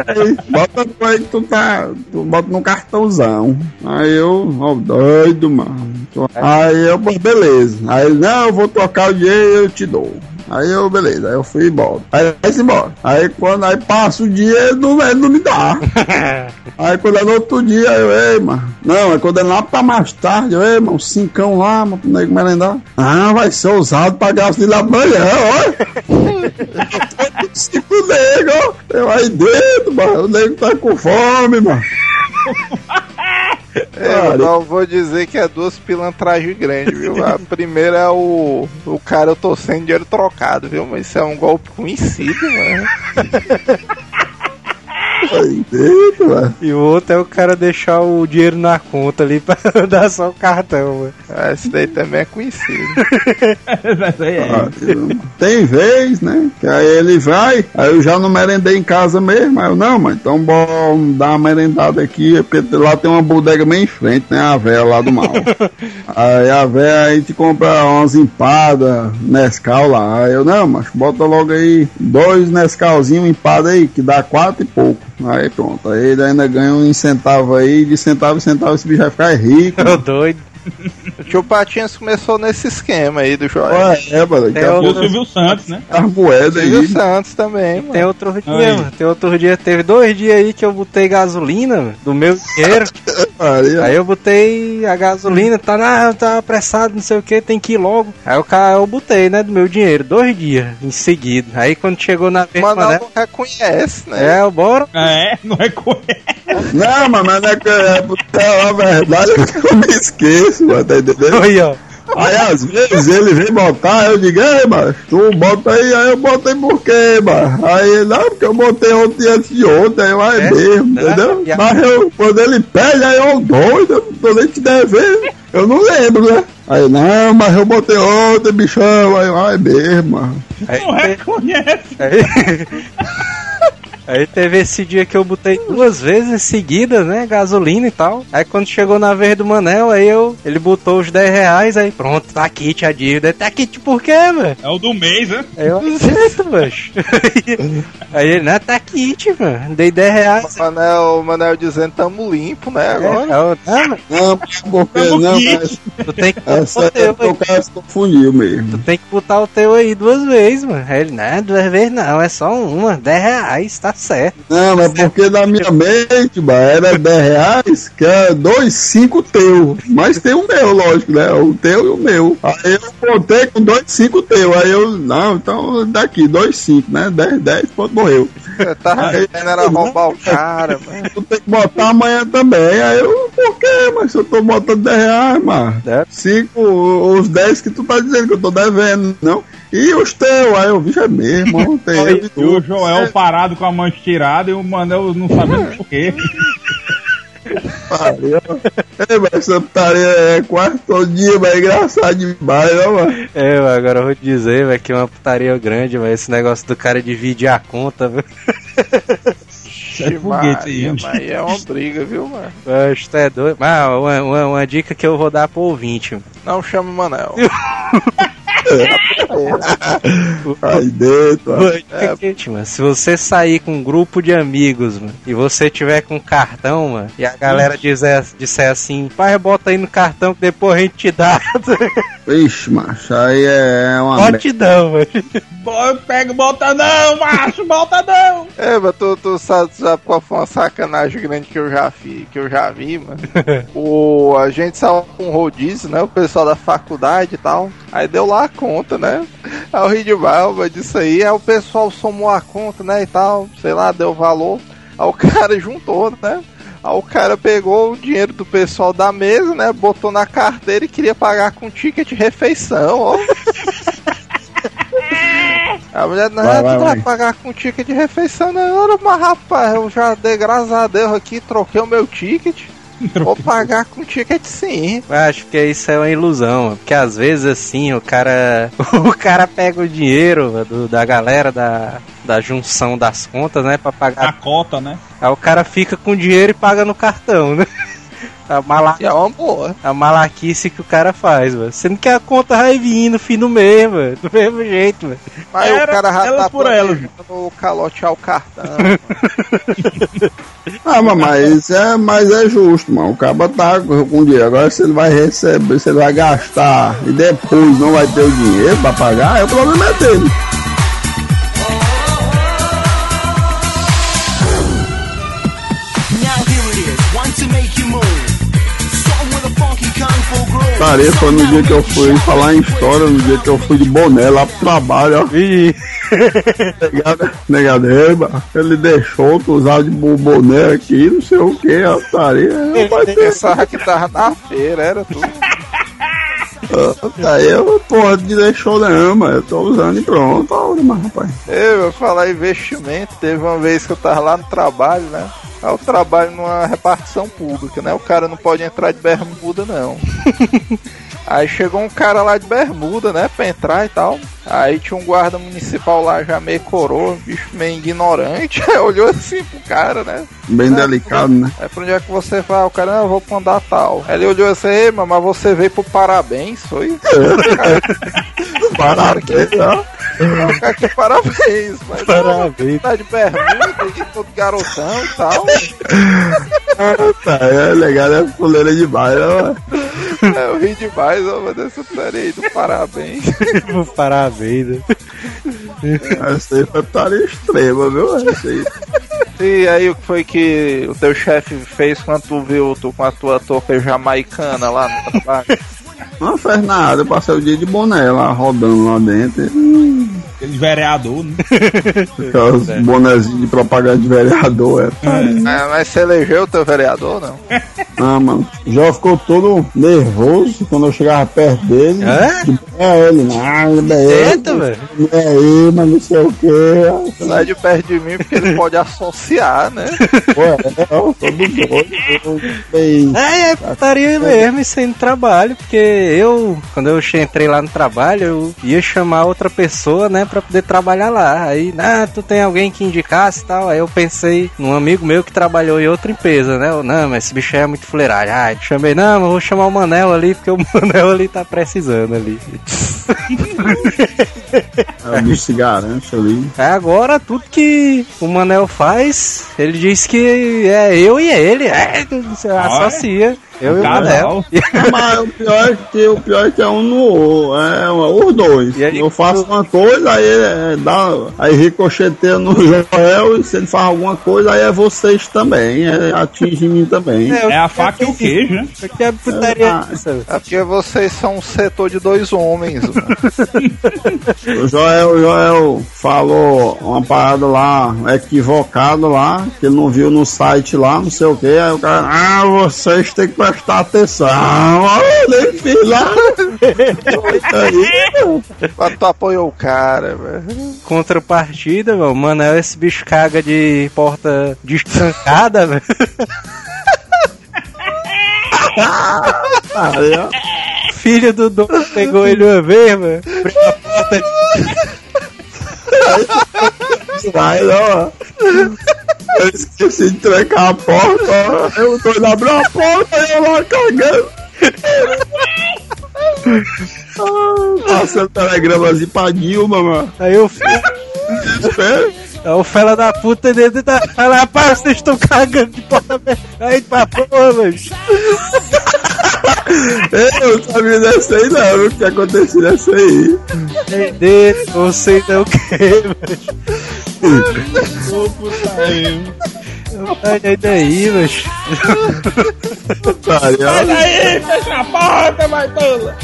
Aí. Bota tu aí que tu tá. Tu bota no cartãozão. Aí eu, ó, doido, mano. Aí eu, beleza. Aí não, eu vou trocar o dinheiro e eu te dou. Aí eu, beleza, aí eu fui embora. Aí vai embora. Aí quando aí passa o dia, ele não, ele não me dá. [laughs] Aí quando é no outro dia, eu, ei, mano. Não, é quando é lá pra mais tarde, eu, ei, mano, cincão lá, mano, pro nego merendar. Ah, vai ser usado pra gasolina amanhã, olha. [laughs] Cinco nego, ó. Eu aí dentro, mano. O nego tá com fome, mano. [laughs] É, eu não vou dizer que é duas pilantragens grandes, viu? A [laughs] primeira é o. O cara eu tô sem dinheiro trocado, viu? Mas isso é um golpe conhecido, né? [laughs] Velho. E o outro é o cara deixar o dinheiro na conta ali pra [laughs] dar só o cartão, mano. Ah, Esse daí também é conhecido. [laughs] Essa aí é. Ah, Tem vez, né? Que aí ele vai, aí eu já não merendei em casa mesmo. Aí eu, não, mas então bom, dá uma merendada aqui. porque Lá tem uma bodega bem em frente, né? A véia lá do mal. [laughs] aí a véia aí te compra umas empadas, Nescau lá. Aí eu, não, mas bota logo aí dois Nescauzinhos empadas aí, que dá quatro e pouco. Aí pronto, aí ele ainda ganha um centavo aí, de centavo em centavo esse bicho vai ficar rico. [laughs] Ô doido. [laughs] O tio Patinhas começou nesse esquema aí do Joel. Ué, é, mano, É a o- Silvio Santos, né? moedas Silvio aí. Santos também, mano. Tem outro dia, Aí. mano. Tem outro dia. Teve dois dias aí que eu botei gasolina mano, do meu dinheiro. [laughs] Aí eu botei a gasolina, tá na, tá apressado, não sei o que, tem que ir logo. Aí o cara, eu botei, né, do meu dinheiro, dois dias em seguida. Aí quando chegou na vez, Mano, né? não reconhece, né? É, eu bora. É, não é coisa. Não, mas mas não é que é porque a verdade é [laughs] que eu me esqueço, mano, tá entendendo? Aí, ó. Aí às vezes ele vem botar, eu digo, ei, mas tu bota aí, aí eu botei por quê, mano? Aí ele, não, porque eu botei ontem antes de ontem, aí eu, ah, é É? mesmo, É? entendeu? A- Mas eu, quando ele pede, aí eu doido, eu não tô nem te devendo, eu não lembro, né? Aí, não, mas eu botei ontem, bichão, aí eu, ah, é mesmo, mano. Aí, Não reconhece. Aí, teve esse dia que eu botei duas vezes seguidas, né, gasolina e tal. Aí quando chegou na vez do Manel, aí eu, ele botou os 10 reais, aí pronto, tá kit a dívida. Tá kit por quê, velho? É o do mês, né? Aí eu aceito, macho. [laughs] Aí ele, não, tá kit, mano. Dei 10 reais. O Manel, o Manel dizendo tamo limpo, né? É, Agora. eu, não, Não, porque não, aqui. mas tu tem que botar essa o é teu porque o cara se confundiu mesmo. Tu tem que botar o teu aí duas vezes, mano. Aí ele, não, duas vezes não, é só uma, 10 reais, tá certo. Não, é porque na minha mente, bah, era 10 reais, que é dois, cinco teu. Mas tem o meu, lógico, né? O teu e o meu. Aí eu contei com dois, cinco teu. Aí eu, não, então daqui, dois, cinco, né? 10, 10, ponto, morreu. Você tava querendo era roubar o cara, mano. Tu tem que botar amanhã também. Aí eu, por quê? Mas se eu tô botando 10 reais, mano. É. Cinco, os 10 que tu tá dizendo que eu tô devendo, não? E os teus? Aí eu, bicho, é mesmo, não tem e E o. Joel parado com a mão estirada e o Manel não sabendo por quê. Pariu. É, mas essa putaria é quase todo dia, mas é engraçado demais, ó, mano. É, mas agora eu vou te dizer, velho, que é uma putaria grande, mas esse negócio do cara dividir a conta, velho. É foguete aí, mas é uma briga, viu, mano? Acho que é doido. Mas uma, uma, uma dica que eu vou dar pro ouvinte. Não chama o Manel. [laughs] [laughs] Aí dentro. É, seguinte, mano, se você sair com um grupo de amigos, mano, e você tiver com cartão, mano, e a galera dizer, disser assim, pai, bota aí no cartão que depois a gente te dá. [laughs] Ixi, macho, aí é uma dar, mano. Bom, Pega, bota não, macho, bota não. É, mas tu, tu sabe, sabe qual foi uma sacanagem grande que eu já vi, que eu já vi, mano? [laughs] o, a gente saiu com um rodízio, né? O pessoal da faculdade e tal. Aí deu lá a conta, né? Aí o ri de Balba disso aí. Aí o pessoal somou a conta, né? E tal, sei lá, deu valor. Aí o cara [laughs] juntou, né? Aí o cara pegou o dinheiro do pessoal da mesa, né? Botou na carteira e queria pagar com ticket de refeição, ó. A mulher, não, Vai, vai, vai vai. pagar com ticket de refeição, não. Mas rapaz, eu já dei graças a Deus aqui, troquei o meu ticket. Vou pagar com ticket sim. Eu acho que isso é uma ilusão, porque às vezes assim, o cara [laughs] o cara pega o dinheiro do- da galera da, da junção das contas, né, pra A pagar. cota, né? Aí o cara fica com o dinheiro e paga no cartão, né? [laughs] A, mala, E é uma boa. a malaquice que o cara faz, mano. Sendo que a conta vai vir no fim do mês, mano. Do mesmo jeito, mano. Mas Era o cara já elas tá por elas. planejando calotear o cartão. [laughs] Ah, mas, é, mas é justo, mano. O cara tá com dinheiro. Agora se ele vai receber, se ele vai gastar e depois não vai ter o dinheiro pra pagar, aí o problema é dele. Groove. Tarefa no dia que eu fui falar em história, no dia que eu fui de boné lá pro trabalho, ó. Ih, [laughs] Negado, negado, eba, ele deixou tu usar de bo- boné aqui, não sei o que, ó, tarefa. Vai ter Pensava que tava na feira, era tudo. Aí eu, porra, de deixou não, mas eu tô usando e pronto. Olha, mas rapaz. Eu vou falar em investimento. Teve uma vez que eu tava lá no trabalho, né? Aí eu trabalho numa repartição pública, né? O cara não pode entrar de bermuda, não. [laughs] Aí chegou um cara lá de bermuda, né? Pra entrar e tal. Aí tinha um guarda municipal lá já meio coroa, bicho meio ignorante. Aí [laughs] olhou assim pro cara, né? Bem delicado, né? Aí pra onde é que você vai? O cara, não, eu vou pra andar tal. Aí ele olhou assim, Ei, mas você veio pro parabéns, foi? [laughs] Parabéns, cara que parabéns, mas Parabéns. tá de bermuda e todo garotão e tal. [laughs] Tá, é legal, é fuleira demais, né? É, eu ri demais, ó, mas essa série aí do parabéns. [laughs] Parabéns. né? Essa aí foi tarefa extrema, viu? Essa aí. E aí, o que foi que o teu chefe fez quando tu viu tu com a tua touca jamaicana lá no trabalho? Não fez nada, eu passei o dia de boné lá, rodando lá dentro. Aquele vereador, né? [laughs] Aquelas bonezinhos de propaganda de vereador, é. Ah, mas você elegeu o teu vereador, não? [laughs] Ah, mano, já ficou todo nervoso quando eu chegava perto dele. É? É ele, não, é ele. Eita, velho. É ele, mas não sei o que. Sai de perto de mim porque ele pode associar, né? [laughs] Pô, é, todo doido. bem- É, é putaria mesmo isso aí no trabalho, porque eu, quando eu entrei lá no trabalho, eu ia chamar outra pessoa, né, pra poder trabalhar lá. Aí, ah, tu tem alguém que indicasse e tal. Aí eu pensei num amigo meu que trabalhou em outra empresa, né? Eu, não, mas esse bicho aí é muito fuleiragem. Ah, chamei, não, mas vou chamar o Manel ali, porque o [laughs] Manel ali tá precisando ali. [laughs] É o bicho se garante ali. É agora tudo que o Manel faz, ele diz que é eu e ele, é, você associa. Eu e o. [laughs] Mas o pior é que o pior é que é um no outro, é os dois. E aí- eu faço uma coisa, aí é, dá, aí ricocheteia no Joel, e se ele faz alguma coisa, aí é vocês também, é, atinge mim também. É a faca e o queijo, né? Que é putaria? É porque vocês são um setor de dois homens, mano. [laughs] O Joel, o Joel falou uma parada lá, equivocado lá, que ele não viu no site lá, não sei o que, aí o cara, ah, vocês têm que prestar atenção, eu nem fiz lá. Aí, Mas tu apoiou o cara, velho. Contrapartida, meu, o Manel, esse bicho caga de porta destrancada, velho. ó. Filho do dono pegou ele uma vez, velho. a porta Vai, ó. Eu esqueci de trancar a porta. Eu tô abrir a porta e eu lá cagando. Passando telegramazinho pra Dilma, mano. Aí o filho, Espera. aí o fela da puta dentro da. Fala, rapaz, vocês estão cagando de porta aberta. Aí pra porra, velho. Eu não sabia dessa aí, não. O que aconteceu nessa aí? Aí dentro, não sei não o que, velho. Olha daí, velho. Putaria. Aí, fecha a porta, vai toda.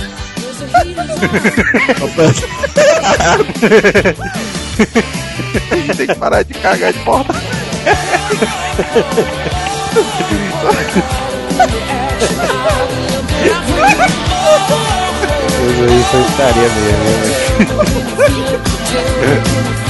A gente tem que parar de cagar de porta. [laughs] Isso aí foi putaria mesmo, [laughs]